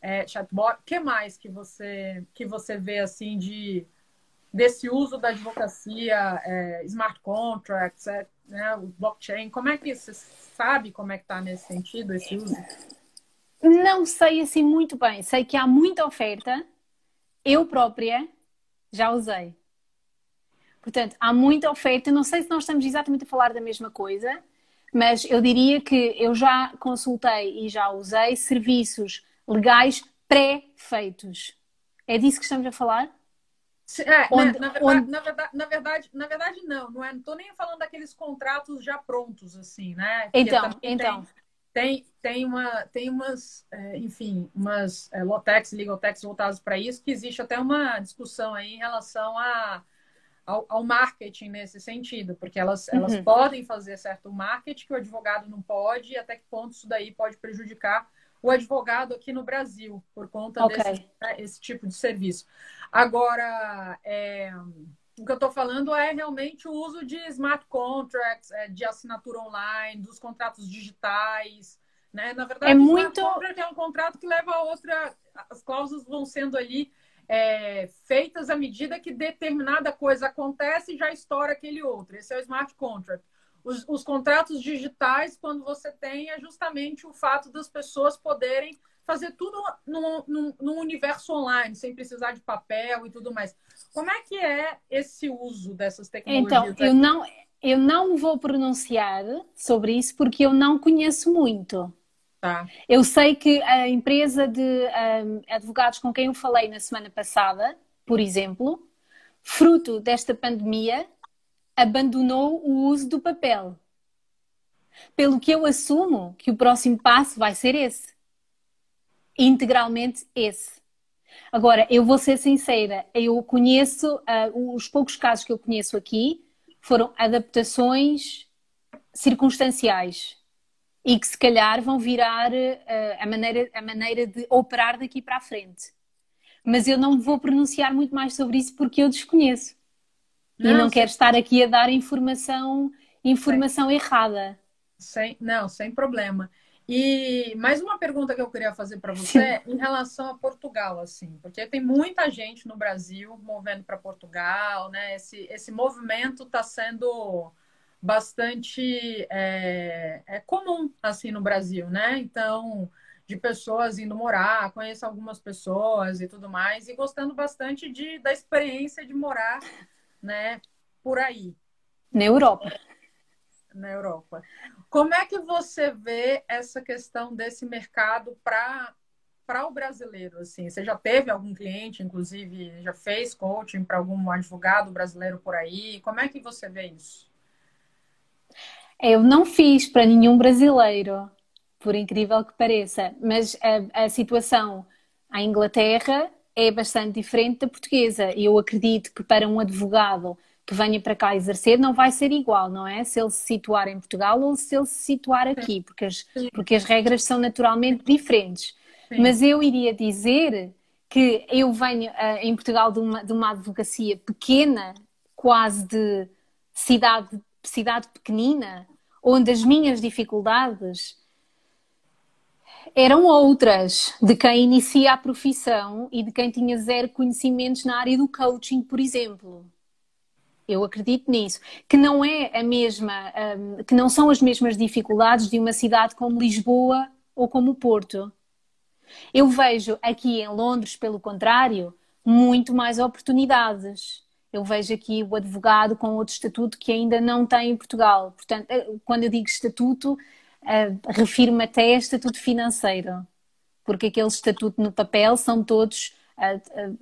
é, chatbot, que mais que você que você vê assim de desse uso da advocacia, é, smart contracts, é, né, o blockchain? Como é que você sabe como é que está nesse sentido esse uso? Não sei assim muito bem. Sei que há muita oferta eu própria já usei. Portanto, há muita oferta. Não sei se nós estamos exatamente a falar da mesma coisa, mas eu diria que eu já consultei e já usei serviços legais pré-feitos. É disso que estamos a falar? É, onde, na, verdade, onde... na, verdade, na, verdade, na verdade, não, não é. Estou nem falando daqueles contratos já prontos, assim, né? então, então. Tem tem, tem, uma, tem umas, é, enfim, umas é, Lotex, Legal Tex voltadas para isso, que existe até uma discussão aí em relação a, ao, ao marketing nesse sentido, porque elas, uhum. elas podem fazer certo marketing que o advogado não pode, e até que ponto isso daí pode prejudicar o advogado aqui no Brasil, por conta okay. desse né, esse tipo de serviço. Agora, é, o que eu estou falando é realmente o uso de smart contracts, é, de assinatura online, dos contratos digitais. Né? Na verdade, é muito... é um contrato que leva a outra. As cláusulas vão sendo ali é, feitas à medida que determinada coisa acontece e já estoura aquele outro. Esse é o smart contract. Os, os contratos digitais, quando você tem, é justamente o fato das pessoas poderem fazer tudo num, num, num, universo online, sem precisar de papel e tudo mais. Como é que é esse uso dessas tecnologias? Então, eu não, eu não vou pronunciar sobre isso porque eu não conheço muito. Tá. Eu sei que a empresa de um, advogados com quem eu falei na semana passada, por exemplo, fruto desta pandemia, abandonou o uso do papel. Pelo que eu assumo que o próximo passo vai ser esse integralmente esse. Agora, eu vou ser sincera, eu conheço, uh, os poucos casos que eu conheço aqui foram adaptações circunstanciais e que se calhar vão virar uh, a, maneira, a maneira de operar daqui para a frente. Mas eu não vou pronunciar muito mais sobre isso porque eu desconheço. Não, e não quero estar aqui a dar informação informação sem, errada. Sem, não, sem problema. E mais uma pergunta que eu queria fazer para você Sim. em relação a Portugal, assim, porque tem muita gente no Brasil movendo para Portugal, né? Esse, esse movimento está sendo bastante é, é, comum assim no Brasil, né? Então, de pessoas indo morar, conheço algumas pessoas e tudo mais, e gostando bastante de, da experiência de morar, né, por aí. Na Europa. Na Europa. Como é que você vê essa questão desse mercado para para o brasileiro, assim, você já teve algum cliente, inclusive, já fez coaching para algum advogado brasileiro por aí? Como é que você vê isso? Eu não fiz para nenhum brasileiro, por incrível que pareça, mas a, a situação à Inglaterra é bastante diferente da portuguesa. E eu acredito que para um advogado que venha para cá exercer não vai ser igual, não é? Se ele se situar em Portugal ou se ele se situar aqui, porque as, porque as regras são naturalmente diferentes. Sim. Mas eu iria dizer que eu venho uh, em Portugal de uma, de uma advocacia pequena, quase de cidade, cidade pequenina, onde as minhas dificuldades eram outras, de quem inicia a profissão e de quem tinha zero conhecimentos na área do coaching, por exemplo. Eu acredito nisso, que não é a mesma, um, que não são as mesmas dificuldades de uma cidade como Lisboa ou como Porto. Eu vejo aqui em Londres, pelo contrário, muito mais oportunidades. Eu vejo aqui o advogado com outro estatuto que ainda não tem em Portugal. Portanto, eh, quando eu digo estatuto, uh, refiro-me até a estatuto financeiro, porque aquele estatuto no papel são todos uh, uh,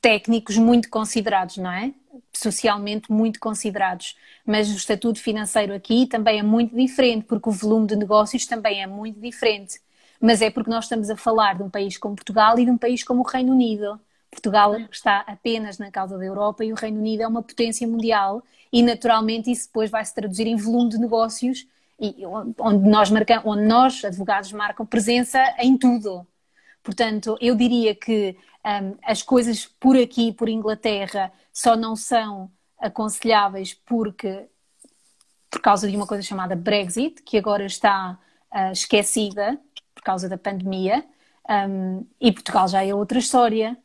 técnicos muito considerados, não é? Socialmente muito considerados. Mas o estatuto financeiro aqui também é muito diferente, porque o volume de negócios também é muito diferente. Mas é porque nós estamos a falar de um país como Portugal e de um país como o Reino Unido Portugal está apenas na causa da Europa e o Reino Unido é uma potência mundial e naturalmente isso depois vai se traduzir em volume de negócios e onde nós marcamos, onde nós advogados marcam presença em tudo. Portanto, eu diria que um, as coisas por aqui, por Inglaterra, só não são aconselháveis porque por causa de uma coisa chamada Brexit, que agora está uh, esquecida por causa da pandemia, um, e Portugal já é outra história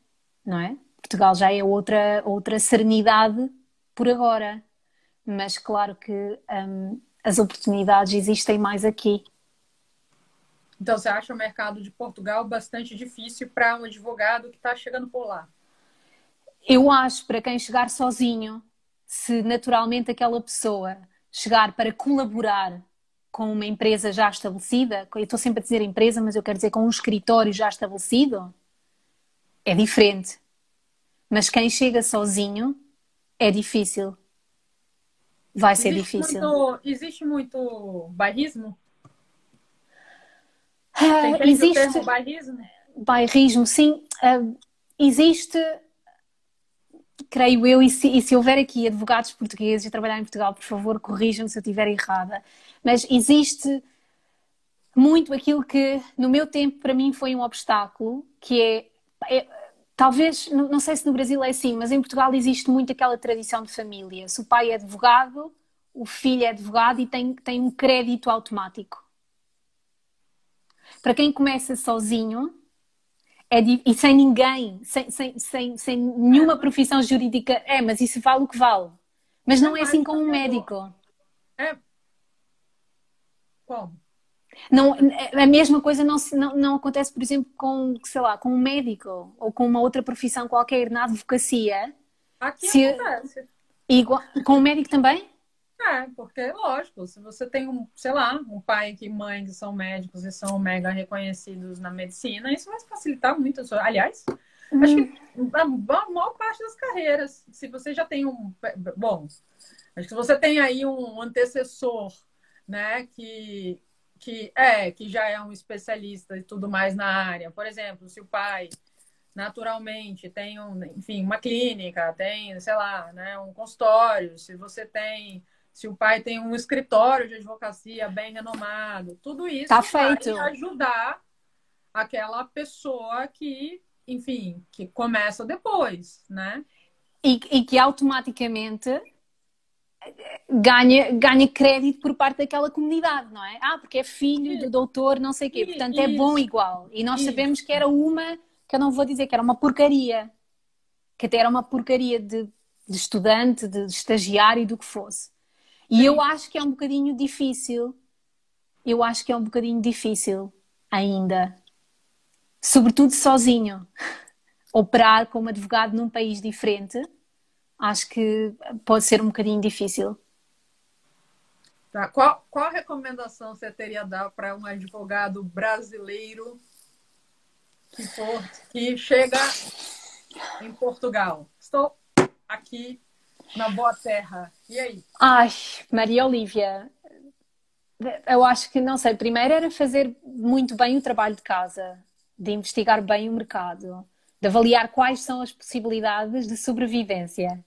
não é? Portugal já é outra, outra serenidade por agora, mas claro que um, as oportunidades existem mais aqui. Então você acha o mercado de Portugal bastante difícil para um advogado que está chegando por lá? Eu acho para quem chegar sozinho, se naturalmente aquela pessoa chegar para colaborar com uma empresa já estabelecida, eu estou sempre a dizer empresa, mas eu quero dizer com um escritório já estabelecido, é diferente. Mas quem chega sozinho é difícil. Vai existe ser difícil. Muito, existe muito bairrismo? Uh, existe o bairrismo? Bairrismo, sim. Uh, existe, creio eu, e se, e se, houver aqui advogados portugueses a trabalhar em Portugal, por favor, corrijam-me se eu estiver errada. Mas existe muito aquilo que no meu tempo para mim foi um obstáculo, que é é, talvez, não, não sei se no Brasil é assim, mas em Portugal existe muito aquela tradição de família. Se o pai é advogado, o filho é advogado e tem, tem um crédito automático. Para quem começa sozinho é, e sem ninguém, sem, sem, sem, sem nenhuma profissão jurídica, é, mas isso vale o que vale. Mas não é assim com um médico. É. Como? Não, a mesma coisa não, não, não acontece, por exemplo, com, sei lá, com um médico ou com uma outra profissão qualquer na advocacia. Aqui se, acontece. Igual, com o médico também? É, porque lógico, se você tem um, sei lá, um pai e mãe que são médicos e são mega reconhecidos na medicina, isso vai facilitar muito. Aliás, uhum. acho que a maior parte das carreiras, se você já tem um. Bom, acho que se você tem aí um antecessor, né, que, que é que já é um especialista e tudo mais na área. Por exemplo, se o pai naturalmente tem um, enfim, uma clínica, tem, sei lá, né, um consultório, se você tem, se o pai tem um escritório de advocacia bem renomado, tudo isso tá feito. vai ajudar aquela pessoa que, enfim, que começa depois, né? E, e que automaticamente ganha, ganha crédito por parte daquela comunidade, não é? Ah, porque é filho do doutor, não sei o quê. Portanto, é bom igual. E nós sabemos que era uma, que eu não vou dizer que era uma porcaria, que até era uma porcaria de, de estudante, de estagiário, do que fosse. E Sim. eu acho que é um bocadinho difícil. Eu acho que é um bocadinho difícil ainda. Sobretudo sozinho. [laughs] Operar como advogado num país diferente, acho que pode ser um bocadinho difícil. Tá. Qual, qual recomendação você teria dar para um advogado brasileiro que, for, que chega em Portugal? Estou aqui na boa terra. E aí? Ai, Maria Olívia, eu acho que, não sei, primeiro era fazer muito bem o trabalho de casa, de investigar bem o mercado, de avaliar quais são as possibilidades de sobrevivência.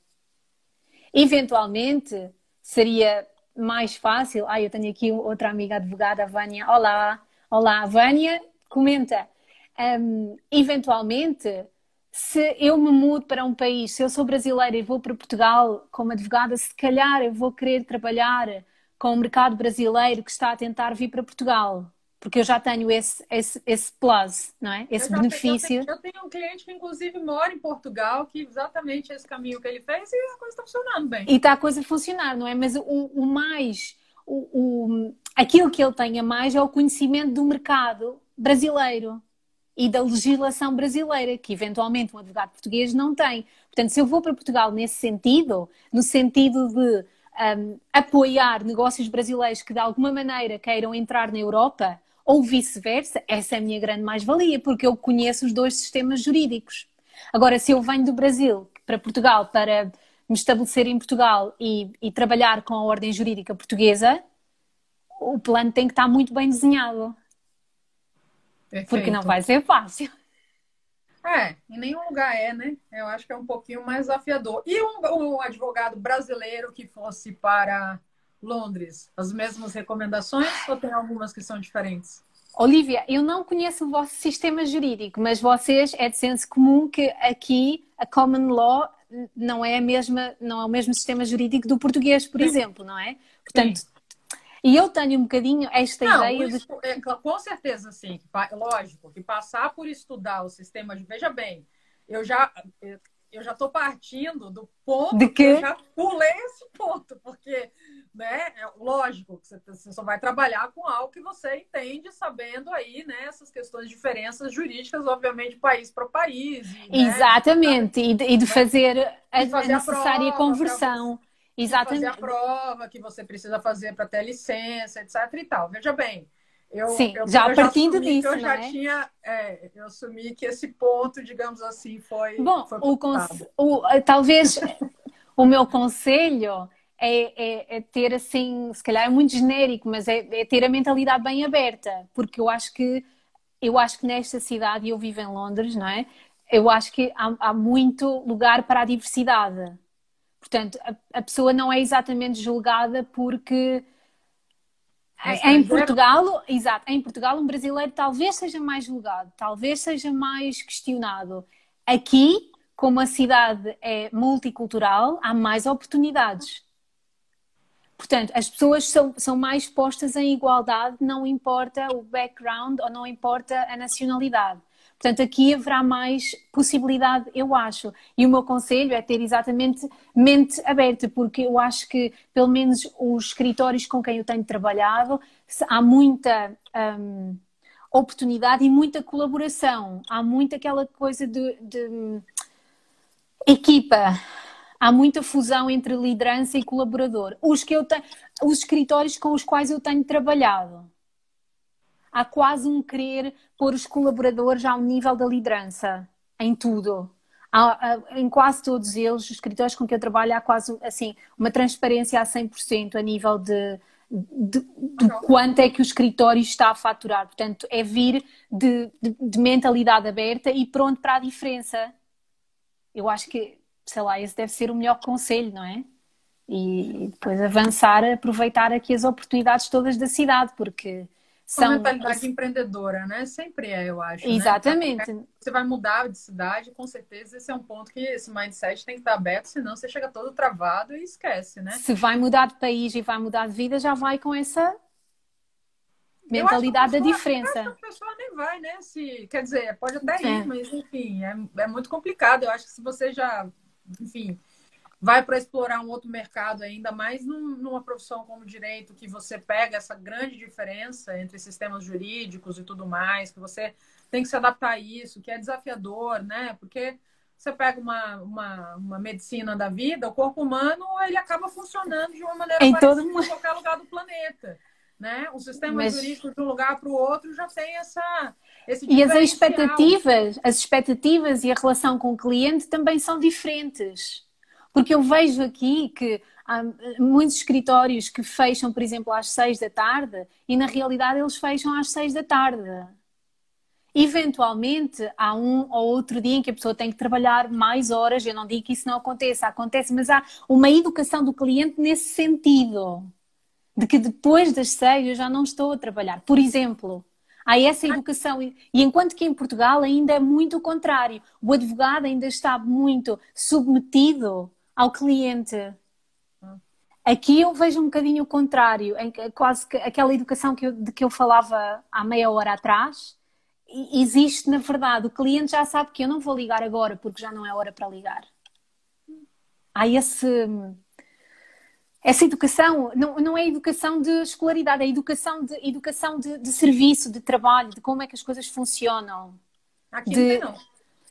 Eventualmente, seria mais fácil. Ah, eu tenho aqui outra amiga advogada, a Vânia. Olá, olá, Vânia, comenta. Um, eventualmente, se eu me mudo para um país, se eu sou brasileira e vou para Portugal como advogada, se calhar eu vou querer trabalhar com o mercado brasileiro que está a tentar vir para Portugal porque eu já tenho esse, esse, esse plus, não é? Esse eu benefício. Tenho, eu, tenho, um cliente que, inclusive, mora em Portugal, que exatamente esse caminho que ele fez e a coisa está funcionando bem. E está a coisa a funcionar, não é? Mas o, o mais, o, o, aquilo que ele tem a mais é o conhecimento do mercado brasileiro e da legislação brasileira, que eventualmente um advogado português não tem. Portanto, se eu vou para Portugal nesse sentido, no sentido de um, apoiar negócios brasileiros que de alguma maneira queiram entrar na Europa, ou vice-versa, essa é a minha grande mais-valia, porque eu conheço os dois sistemas jurídicos. Agora, se eu venho do Brasil para Portugal para me estabelecer em Portugal e, e trabalhar com a ordem jurídica portuguesa, o plano tem que estar muito bem desenhado. Perfeito. Porque não vai ser fácil. É, em nenhum lugar é, né? Eu acho que é um pouquinho mais desafiador. E um, um advogado brasileiro que fosse para Londres, as mesmas recomendações ou tem algumas que são diferentes? Olivia, eu não conheço o vosso sistema jurídico, mas vocês é de senso comum que aqui a common law não é a mesma, não é o mesmo sistema jurídico do português, por Sim. exemplo, não é? Portanto, Sim. E eu tenho um bocadinho esta não, ideia isso, de é, com certeza sim, lógico, que passar por estudar o sistema, veja bem, eu já eu já estou partindo do ponto de que... eu já pulei esse ponto, porque né? É lógico que você só vai trabalhar com algo que você entende, sabendo aí, né, essas questões, diferenças jurídicas, obviamente, país para país. E, né? Exatamente, e de, e de fazer a, fazer a necessária a conversão. Exatamente. Fazer a prova que você precisa fazer para ter licença, etc. e tal. Veja bem, eu, Sim, eu, já eu partindo já disso, eu já né? tinha, é, eu assumi que esse ponto, digamos assim, foi. Bom, foi o, o talvez o meu conselho é, é, é, ter assim, se calhar é muito genérico, mas é, é, ter a mentalidade bem aberta, porque eu acho que eu acho que nesta cidade, eu vivo em Londres, não é? Eu acho que há, há muito lugar para a diversidade. Portanto, a, a pessoa não é exatamente julgada porque em Portugal, exato, em Portugal um brasileiro talvez seja mais julgado, talvez seja mais questionado. Aqui, como a cidade é multicultural, há mais oportunidades. Portanto, as pessoas são, são mais postas em igualdade, não importa o background ou não importa a nacionalidade. Portanto, aqui haverá mais possibilidade, eu acho. E o meu conselho é ter exatamente mente aberta, porque eu acho que, pelo menos, os escritórios com quem eu tenho trabalhado, há muita um, oportunidade e muita colaboração. Há muito aquela coisa de, de equipa há muita fusão entre liderança e colaborador. Os que eu tenho, os escritórios com os quais eu tenho trabalhado. Há quase um querer pôr os colaboradores ao nível da liderança, em tudo. Há, em quase todos eles, os escritórios com que eu trabalho, há quase assim, uma transparência a 100% a nível de, de, de, quanto é que o escritório está a faturar. Portanto, é vir de, de, de mentalidade aberta e pronto para a diferença. Eu acho que sei lá, esse deve ser o melhor conselho, não é? E depois avançar, aproveitar aqui as oportunidades todas da cidade, porque são mentalidade empreendedora, né? Sempre é, eu acho. Né? Exatamente. Né? Você vai mudar de cidade, com certeza esse é um ponto que esse mindset tem que estar aberto, senão você chega todo travado e esquece, né? Se vai mudar de país e vai mudar de vida, já vai com essa mentalidade da diferença. a pessoa nem vai, né? Se, quer dizer, pode até ir, é. mas enfim, é, é muito complicado. Eu acho que se você já, enfim, vai para explorar um outro mercado ainda mais num, numa profissão como direito que você pega essa grande diferença entre sistemas jurídicos e tudo mais, que você tem que se adaptar a isso, que é desafiador, né? Porque você pega uma, uma, uma medicina da vida, o corpo humano ele acaba funcionando de uma maneira em parecida todo... em qualquer lugar do planeta. Né? O sistema Mas... jurídico de um lugar para o outro já tem essa. e as expectativas, as expectativas e a relação com o cliente também são diferentes. Porque eu vejo aqui que há muitos escritórios que fecham, por exemplo, às seis da tarde e na realidade eles fecham às seis da tarde. Eventualmente há um ou outro dia em que a pessoa tem que trabalhar mais horas, eu não digo que isso não aconteça, acontece, mas há uma educação do cliente nesse sentido, de que depois das seis eu já não estou a trabalhar. Por exemplo, há essa educação. E enquanto que em Portugal ainda é muito o contrário, o advogado ainda está muito submetido ao cliente. Aqui eu vejo um bocadinho o contrário, em que quase que aquela educação que eu, de que eu falava há meia hora atrás, existe na verdade. O cliente já sabe que eu não vou ligar agora porque já não é hora para ligar. Há esse, essa educação, não, não é educação de escolaridade, é educação de, educação de, de serviço, de trabalho, de como é que as coisas funcionam. Aqui de, não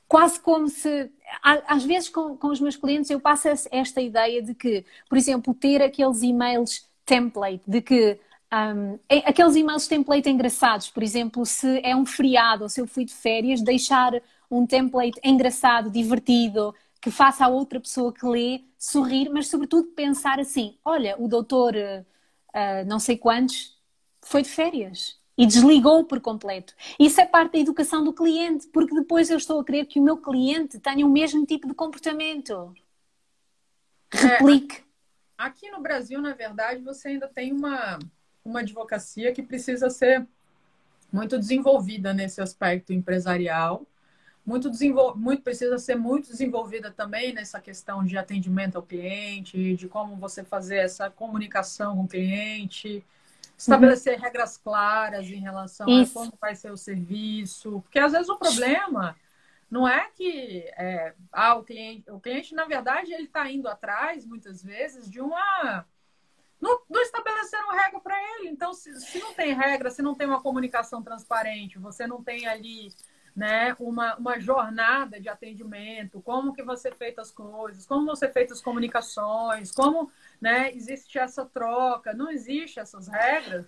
quase como se. Às vezes, com, com os meus clientes, eu passo esta ideia de que, por exemplo, ter aqueles e-mails template, de que um, é, aqueles e-mails template engraçados, por exemplo, se é um feriado ou se eu fui de férias, deixar um template engraçado, divertido, que faça a outra pessoa que lê sorrir, mas sobretudo pensar assim: olha, o doutor uh, não sei quantos foi de férias e desligou por completo. Isso é parte da educação do cliente, porque depois eu estou a querer que o meu cliente tenha o mesmo tipo de comportamento. Replique. É, aqui no Brasil, na verdade, você ainda tem uma, uma advocacia que precisa ser muito desenvolvida nesse aspecto empresarial. Muito, desenvol... muito precisa ser muito desenvolvida também nessa questão de atendimento ao cliente, de como você fazer essa comunicação com o cliente, estabelecer uhum. regras claras em relação Isso. a como vai ser o serviço. Porque às vezes o problema não é que é, ah, o cliente, o cliente, na verdade, ele está indo atrás, muitas vezes, de uma. Não, não estabeleceram regra para ele. Então, se, se não tem regra, se não tem uma comunicação transparente, você não tem ali né, uma, uma jornada de atendimento, como que você feito as coisas, como você feito as comunicações, como né, existe essa troca, não existe essas regras.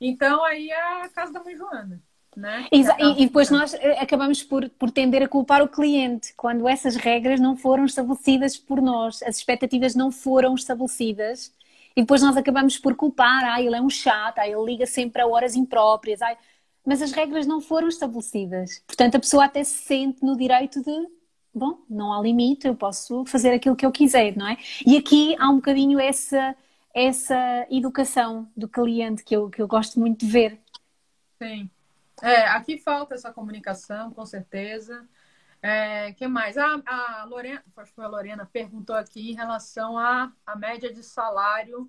Então aí é a casa da mãe Joana. Né? E, e, depois nós eh, acabamos por, por tender a culpar o cliente quando essas regras não foram estabelecidas por nós, as expectativas não foram estabelecidas e depois nós acabamos por culpar, ah, ele é um chato, ah, ele liga sempre a horas impróprias, ah, mas as regras não foram estabelecidas. Portanto, a pessoa até se sente no direito de, bom, não há limite, eu posso fazer aquilo que eu quiser, não é? E aqui há um bocadinho essa, essa educação do cliente que eu, que eu gosto muito de ver. Sim. É, aqui falta essa comunicação, com certeza. É, que mais? Ah, a Lorena, acho que foi a Lorena, perguntou aqui em relação à, à média de salário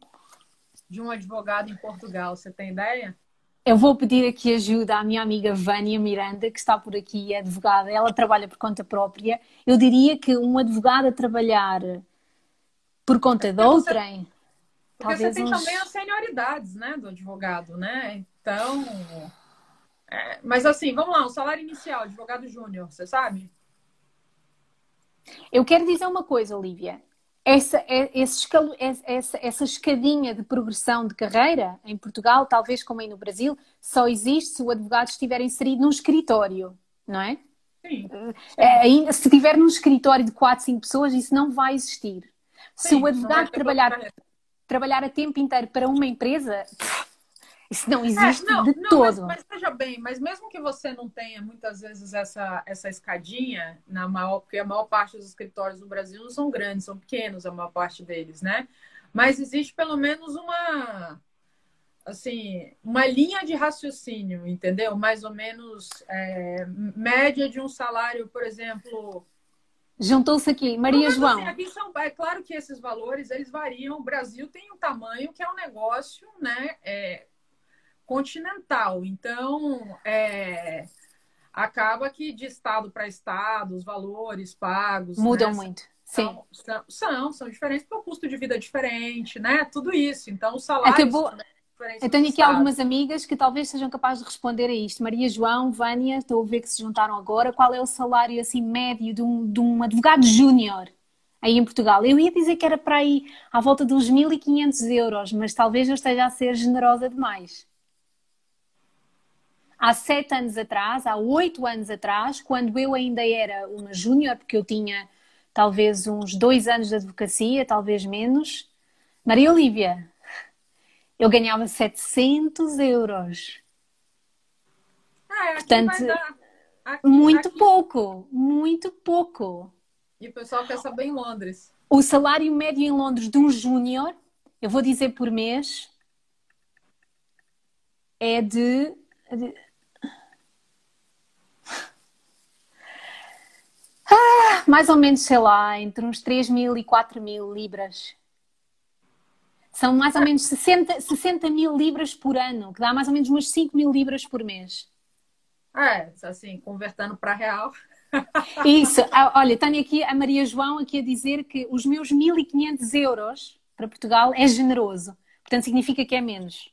de um advogado em Portugal. Você tem ideia? Eu vou pedir aqui ajuda à minha amiga Vânia Miranda, que está por aqui, é advogada, ela trabalha por conta própria. Eu diria que um advogado a trabalhar por conta de outrem. Porque talvez você tem uns... também as senioridades né, do advogado, né? Então. É, mas assim, vamos lá, o salário inicial, advogado júnior, você sabe? Eu quero dizer uma coisa, Olivia essa, é, esse essa, essa escadinha de progressão de carreira em Portugal, talvez como aí no Brasil, só existe se o advogado estiver inserido num escritório, não é? Sim. é se estiver num escritório de 4, 5 pessoas, isso não vai existir. Sim, se o advogado trabalhar, trabalhar a tempo inteiro para uma empresa, isso não é, existe é, não, de não, todo. Mas, mas veja bem, mas mesmo que você não tenha muitas vezes essa, essa escadinha, na maior, porque a maior parte dos escritórios no Brasil não são grandes, são pequenos a maior parte deles, né? Mas existe pelo menos uma. assim, uma linha de raciocínio, entendeu? Mais ou menos é, média de um salário, por exemplo. Juntou-se aqui, Maria assim, João. aqui são, é claro que esses valores eles variam. O Brasil tem um tamanho que é um negócio, né, é, continental. Então, é, acaba que de estado para estado, os valores pagos mudam né, muito. Sim. São, são, são, diferentes porque o custo de vida é diferente, né? Tudo isso. Então, o salário. Acabou... Eu tenho aqui algumas amigas que talvez sejam capazes de responder a isto. Maria João, Vânia, estou a ver que se juntaram agora. Qual é o salário assim médio de um, de um advogado júnior aí em Portugal? Eu ia dizer que era para aí à volta de uns 1.500 euros, mas talvez eu esteja a ser generosa demais há sete anos atrás, há oito anos atrás, quando eu ainda era uma júnior, porque eu tinha talvez uns dois anos de advocacia, talvez menos. Maria Olívia, eu ganhava 700 euros. Ah, Portanto, aqui, muito aqui. pouco, muito pouco. E o pessoal quer saber em Londres. O salário médio em Londres de um júnior, eu vou dizer por mês, é de ah, mais ou menos, sei lá, entre uns 3 mil e 4 mil libras. São mais ou menos 60, 60 mil libras por ano, que dá mais ou menos umas 5 mil libras por mês. É, assim, convertendo para real. [laughs] Isso, ah, olha, tenho aqui a Maria João aqui a dizer que os meus 1.500 euros para Portugal é generoso. Portanto, significa que é menos.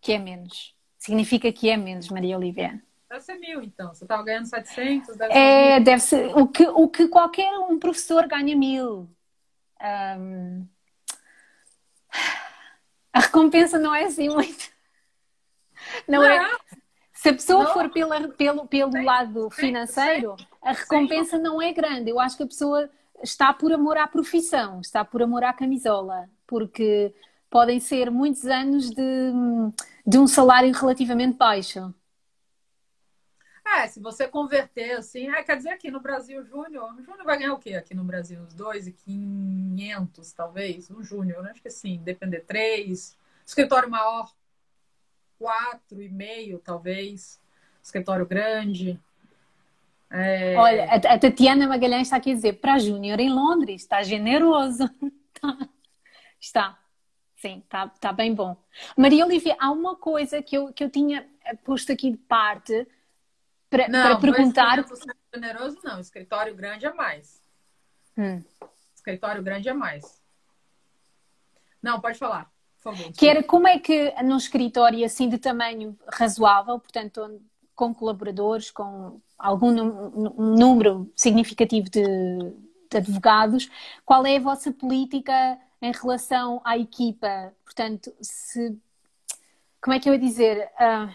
Que é menos. Significa que é menos, Maria Olivia. Deve ser mil, então. Você estava ganhando 700, deve é, ser deve ser o que, o que qualquer um professor ganha mil. Um... A recompensa não é assim muito. Não, é? não. é. Se a pessoa não. for pela, pelo, pelo lado financeiro, a recompensa não é grande. Eu acho que a pessoa está por amor à profissão, está por amor à camisola, porque podem ser muitos anos de, de um salário relativamente baixo. É, se você converter assim, é, quer dizer aqui no Brasil, Júnior, o Júnior vai ganhar o quê aqui no Brasil? Uns 2,500 talvez, um Júnior, né? acho que sim, depender, 3, escritório maior, 4,5 talvez, escritório grande. É... Olha, a Tatiana Magalhães está aqui dizer, para Júnior em Londres, está generoso. [laughs] está. Sim, está tá bem bom. Maria Olivia, há uma coisa que eu, que eu tinha posto aqui de parte para, perguntar. Não, generoso não, escritório grande é mais. Hum. Escritório grande é mais. Não, pode falar, por favor. Que era como é que num escritório assim de tamanho razoável, portanto, com colaboradores, com algum número significativo de, de advogados, qual é a vossa política? em relação à equipa. Portanto, se. Como é que eu ia dizer? Uh,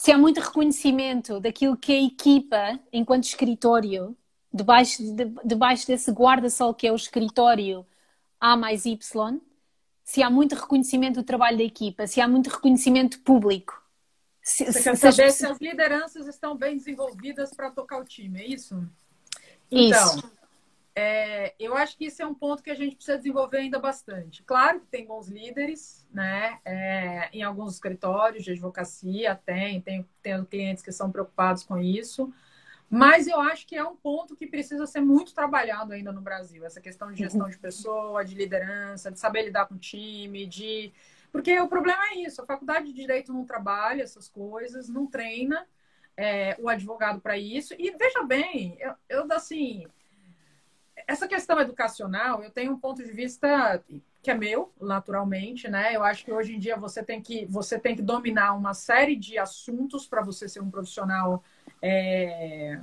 se há muito reconhecimento daquilo que a equipa, enquanto escritório, debaixo, de, debaixo desse guarda-sol que é o escritório A mais Y, se há muito reconhecimento do trabalho da equipa, se há muito reconhecimento público. Se, Você quer saber se as lideranças estão bem desenvolvidas para tocar o time, é isso? Então, isso. É, eu acho que isso é um ponto que a gente precisa desenvolver ainda bastante. Claro que tem bons líderes, né? É, em alguns escritórios de advocacia tem, tem, tem clientes que são preocupados com isso. Mas eu acho que é um ponto que precisa ser muito trabalhado ainda no Brasil. Essa questão de gestão de pessoa, de liderança, de saber lidar com o time, de. Porque o problema é isso, a faculdade de direito não trabalha essas coisas, não treina é, o advogado para isso. E veja bem, eu, eu assim essa questão educacional, eu tenho um ponto de vista que é meu, naturalmente, né? Eu acho que hoje em dia você tem que, você tem que dominar uma série de assuntos para você ser um profissional é,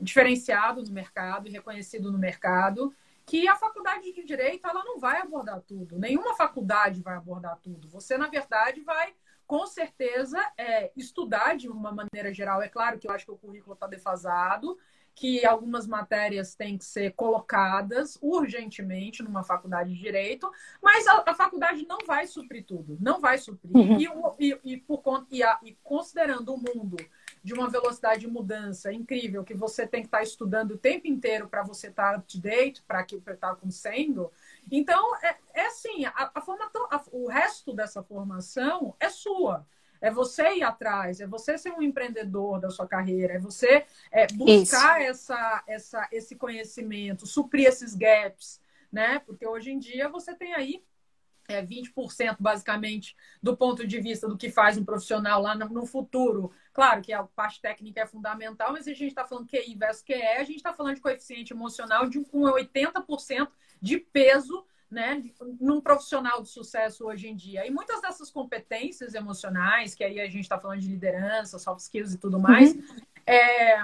diferenciado no mercado e reconhecido no mercado, que a faculdade de direito ela não vai abordar tudo. Nenhuma faculdade vai abordar tudo. Você, na verdade, vai com certeza é, estudar de uma maneira geral. É claro que eu acho que o currículo está defasado que algumas matérias têm que ser colocadas urgentemente numa faculdade de direito, mas a, a faculdade não vai suprir tudo, não vai suprir. Uhum. E, e, e, por, e, a, e considerando o mundo de uma velocidade de mudança incrível, que você tem que estar estudando o tempo inteiro para você estar up to date, para aquilo que está acontecendo. Então, é, é assim, a, a formação, a, o resto dessa formação é sua. É você ir atrás, é você ser um empreendedor da sua carreira, é você é, buscar essa, essa, esse conhecimento, suprir esses gaps, né? Porque hoje em dia você tem aí é, 20% basicamente do ponto de vista do que faz um profissional lá no, no futuro. Claro que a parte técnica é fundamental, mas a gente está falando QI versus QE, a gente está falando de coeficiente emocional de com 80% de peso né, num profissional de sucesso hoje em dia. E muitas dessas competências emocionais, que aí a gente está falando de liderança, soft skills e tudo mais, uhum. é,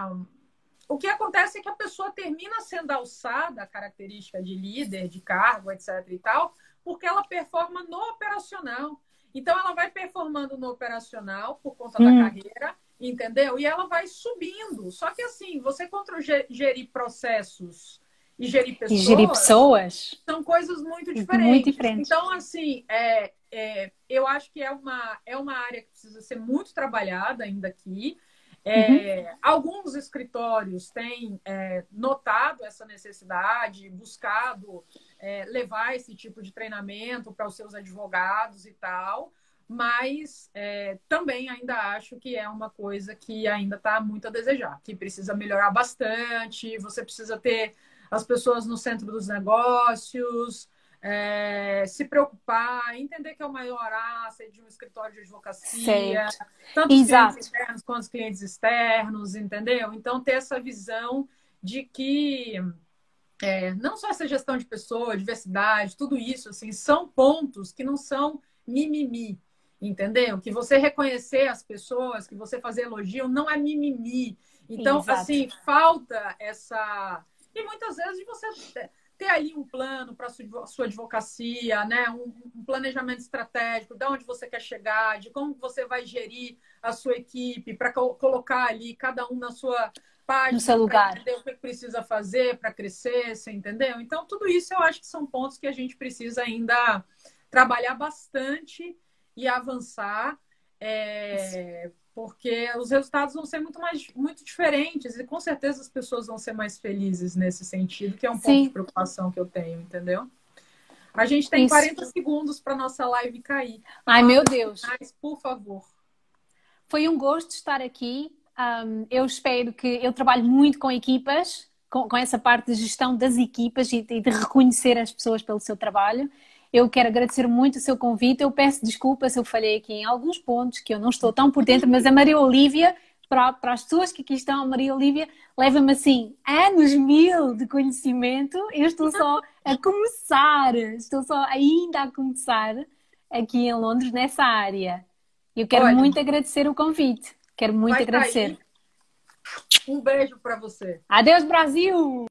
o que acontece é que a pessoa termina sendo alçada a característica de líder, de cargo, etc. e tal, porque ela performa no operacional. Então, ela vai performando no operacional por conta uhum. da carreira, entendeu? E ela vai subindo. Só que, assim, você contra gerir processos e gerir pessoas. E gerir pessoas. São coisas muito diferentes. Muito diferentes. Então, assim, é, é, eu acho que é uma, é uma área que precisa ser muito trabalhada ainda aqui. É, uhum. Alguns escritórios têm é, notado essa necessidade, buscado é, levar esse tipo de treinamento para os seus advogados e tal, mas é, também ainda acho que é uma coisa que ainda está muito a desejar, que precisa melhorar bastante. Você precisa ter as pessoas no centro dos negócios, é, se preocupar, entender que é o maior asset de um escritório de advocacia, certo. tanto os Exato. clientes internos quanto os clientes externos, entendeu? Então, ter essa visão de que é, não só essa gestão de pessoas, diversidade, tudo isso, assim, são pontos que não são mimimi, entendeu? Que você reconhecer as pessoas, que você fazer elogio, não é mimimi. Então, Exato. assim, falta essa e muitas vezes você ter ali um plano para a sua advocacia, né? Um, um, planejamento estratégico, de onde você quer chegar, de como você vai gerir a sua equipe, para co colocar ali cada um na sua página, no seu lugar. entender o que precisa fazer para crescer, você entendeu? Então, tudo isso eu acho que são pontos que a gente precisa ainda trabalhar bastante e avançar. É, porque os resultados vão ser muito mais muito diferentes e com certeza as pessoas vão ser mais felizes nesse sentido, que é um Sim. ponto de preocupação que eu tenho, entendeu? A gente tem Isso. 40 segundos para nossa live cair. Ai, meu Deus. Mas, por favor. Foi um gosto estar aqui. Um, eu espero que eu trabalho muito com equipas, com, com essa parte de gestão das equipas e, e de reconhecer as pessoas pelo seu trabalho. Eu quero agradecer muito o seu convite. Eu peço desculpa se eu falei aqui em alguns pontos que eu não estou tão por dentro, mas a Maria Olívia, para, para as pessoas que aqui estão, a Maria Olívia leva-me assim anos mil de conhecimento. Eu estou só a começar, estou só ainda a começar aqui em Londres nessa área. Eu quero Olha, muito agradecer o convite. Quero muito agradecer. Um beijo para você. Adeus, Brasil!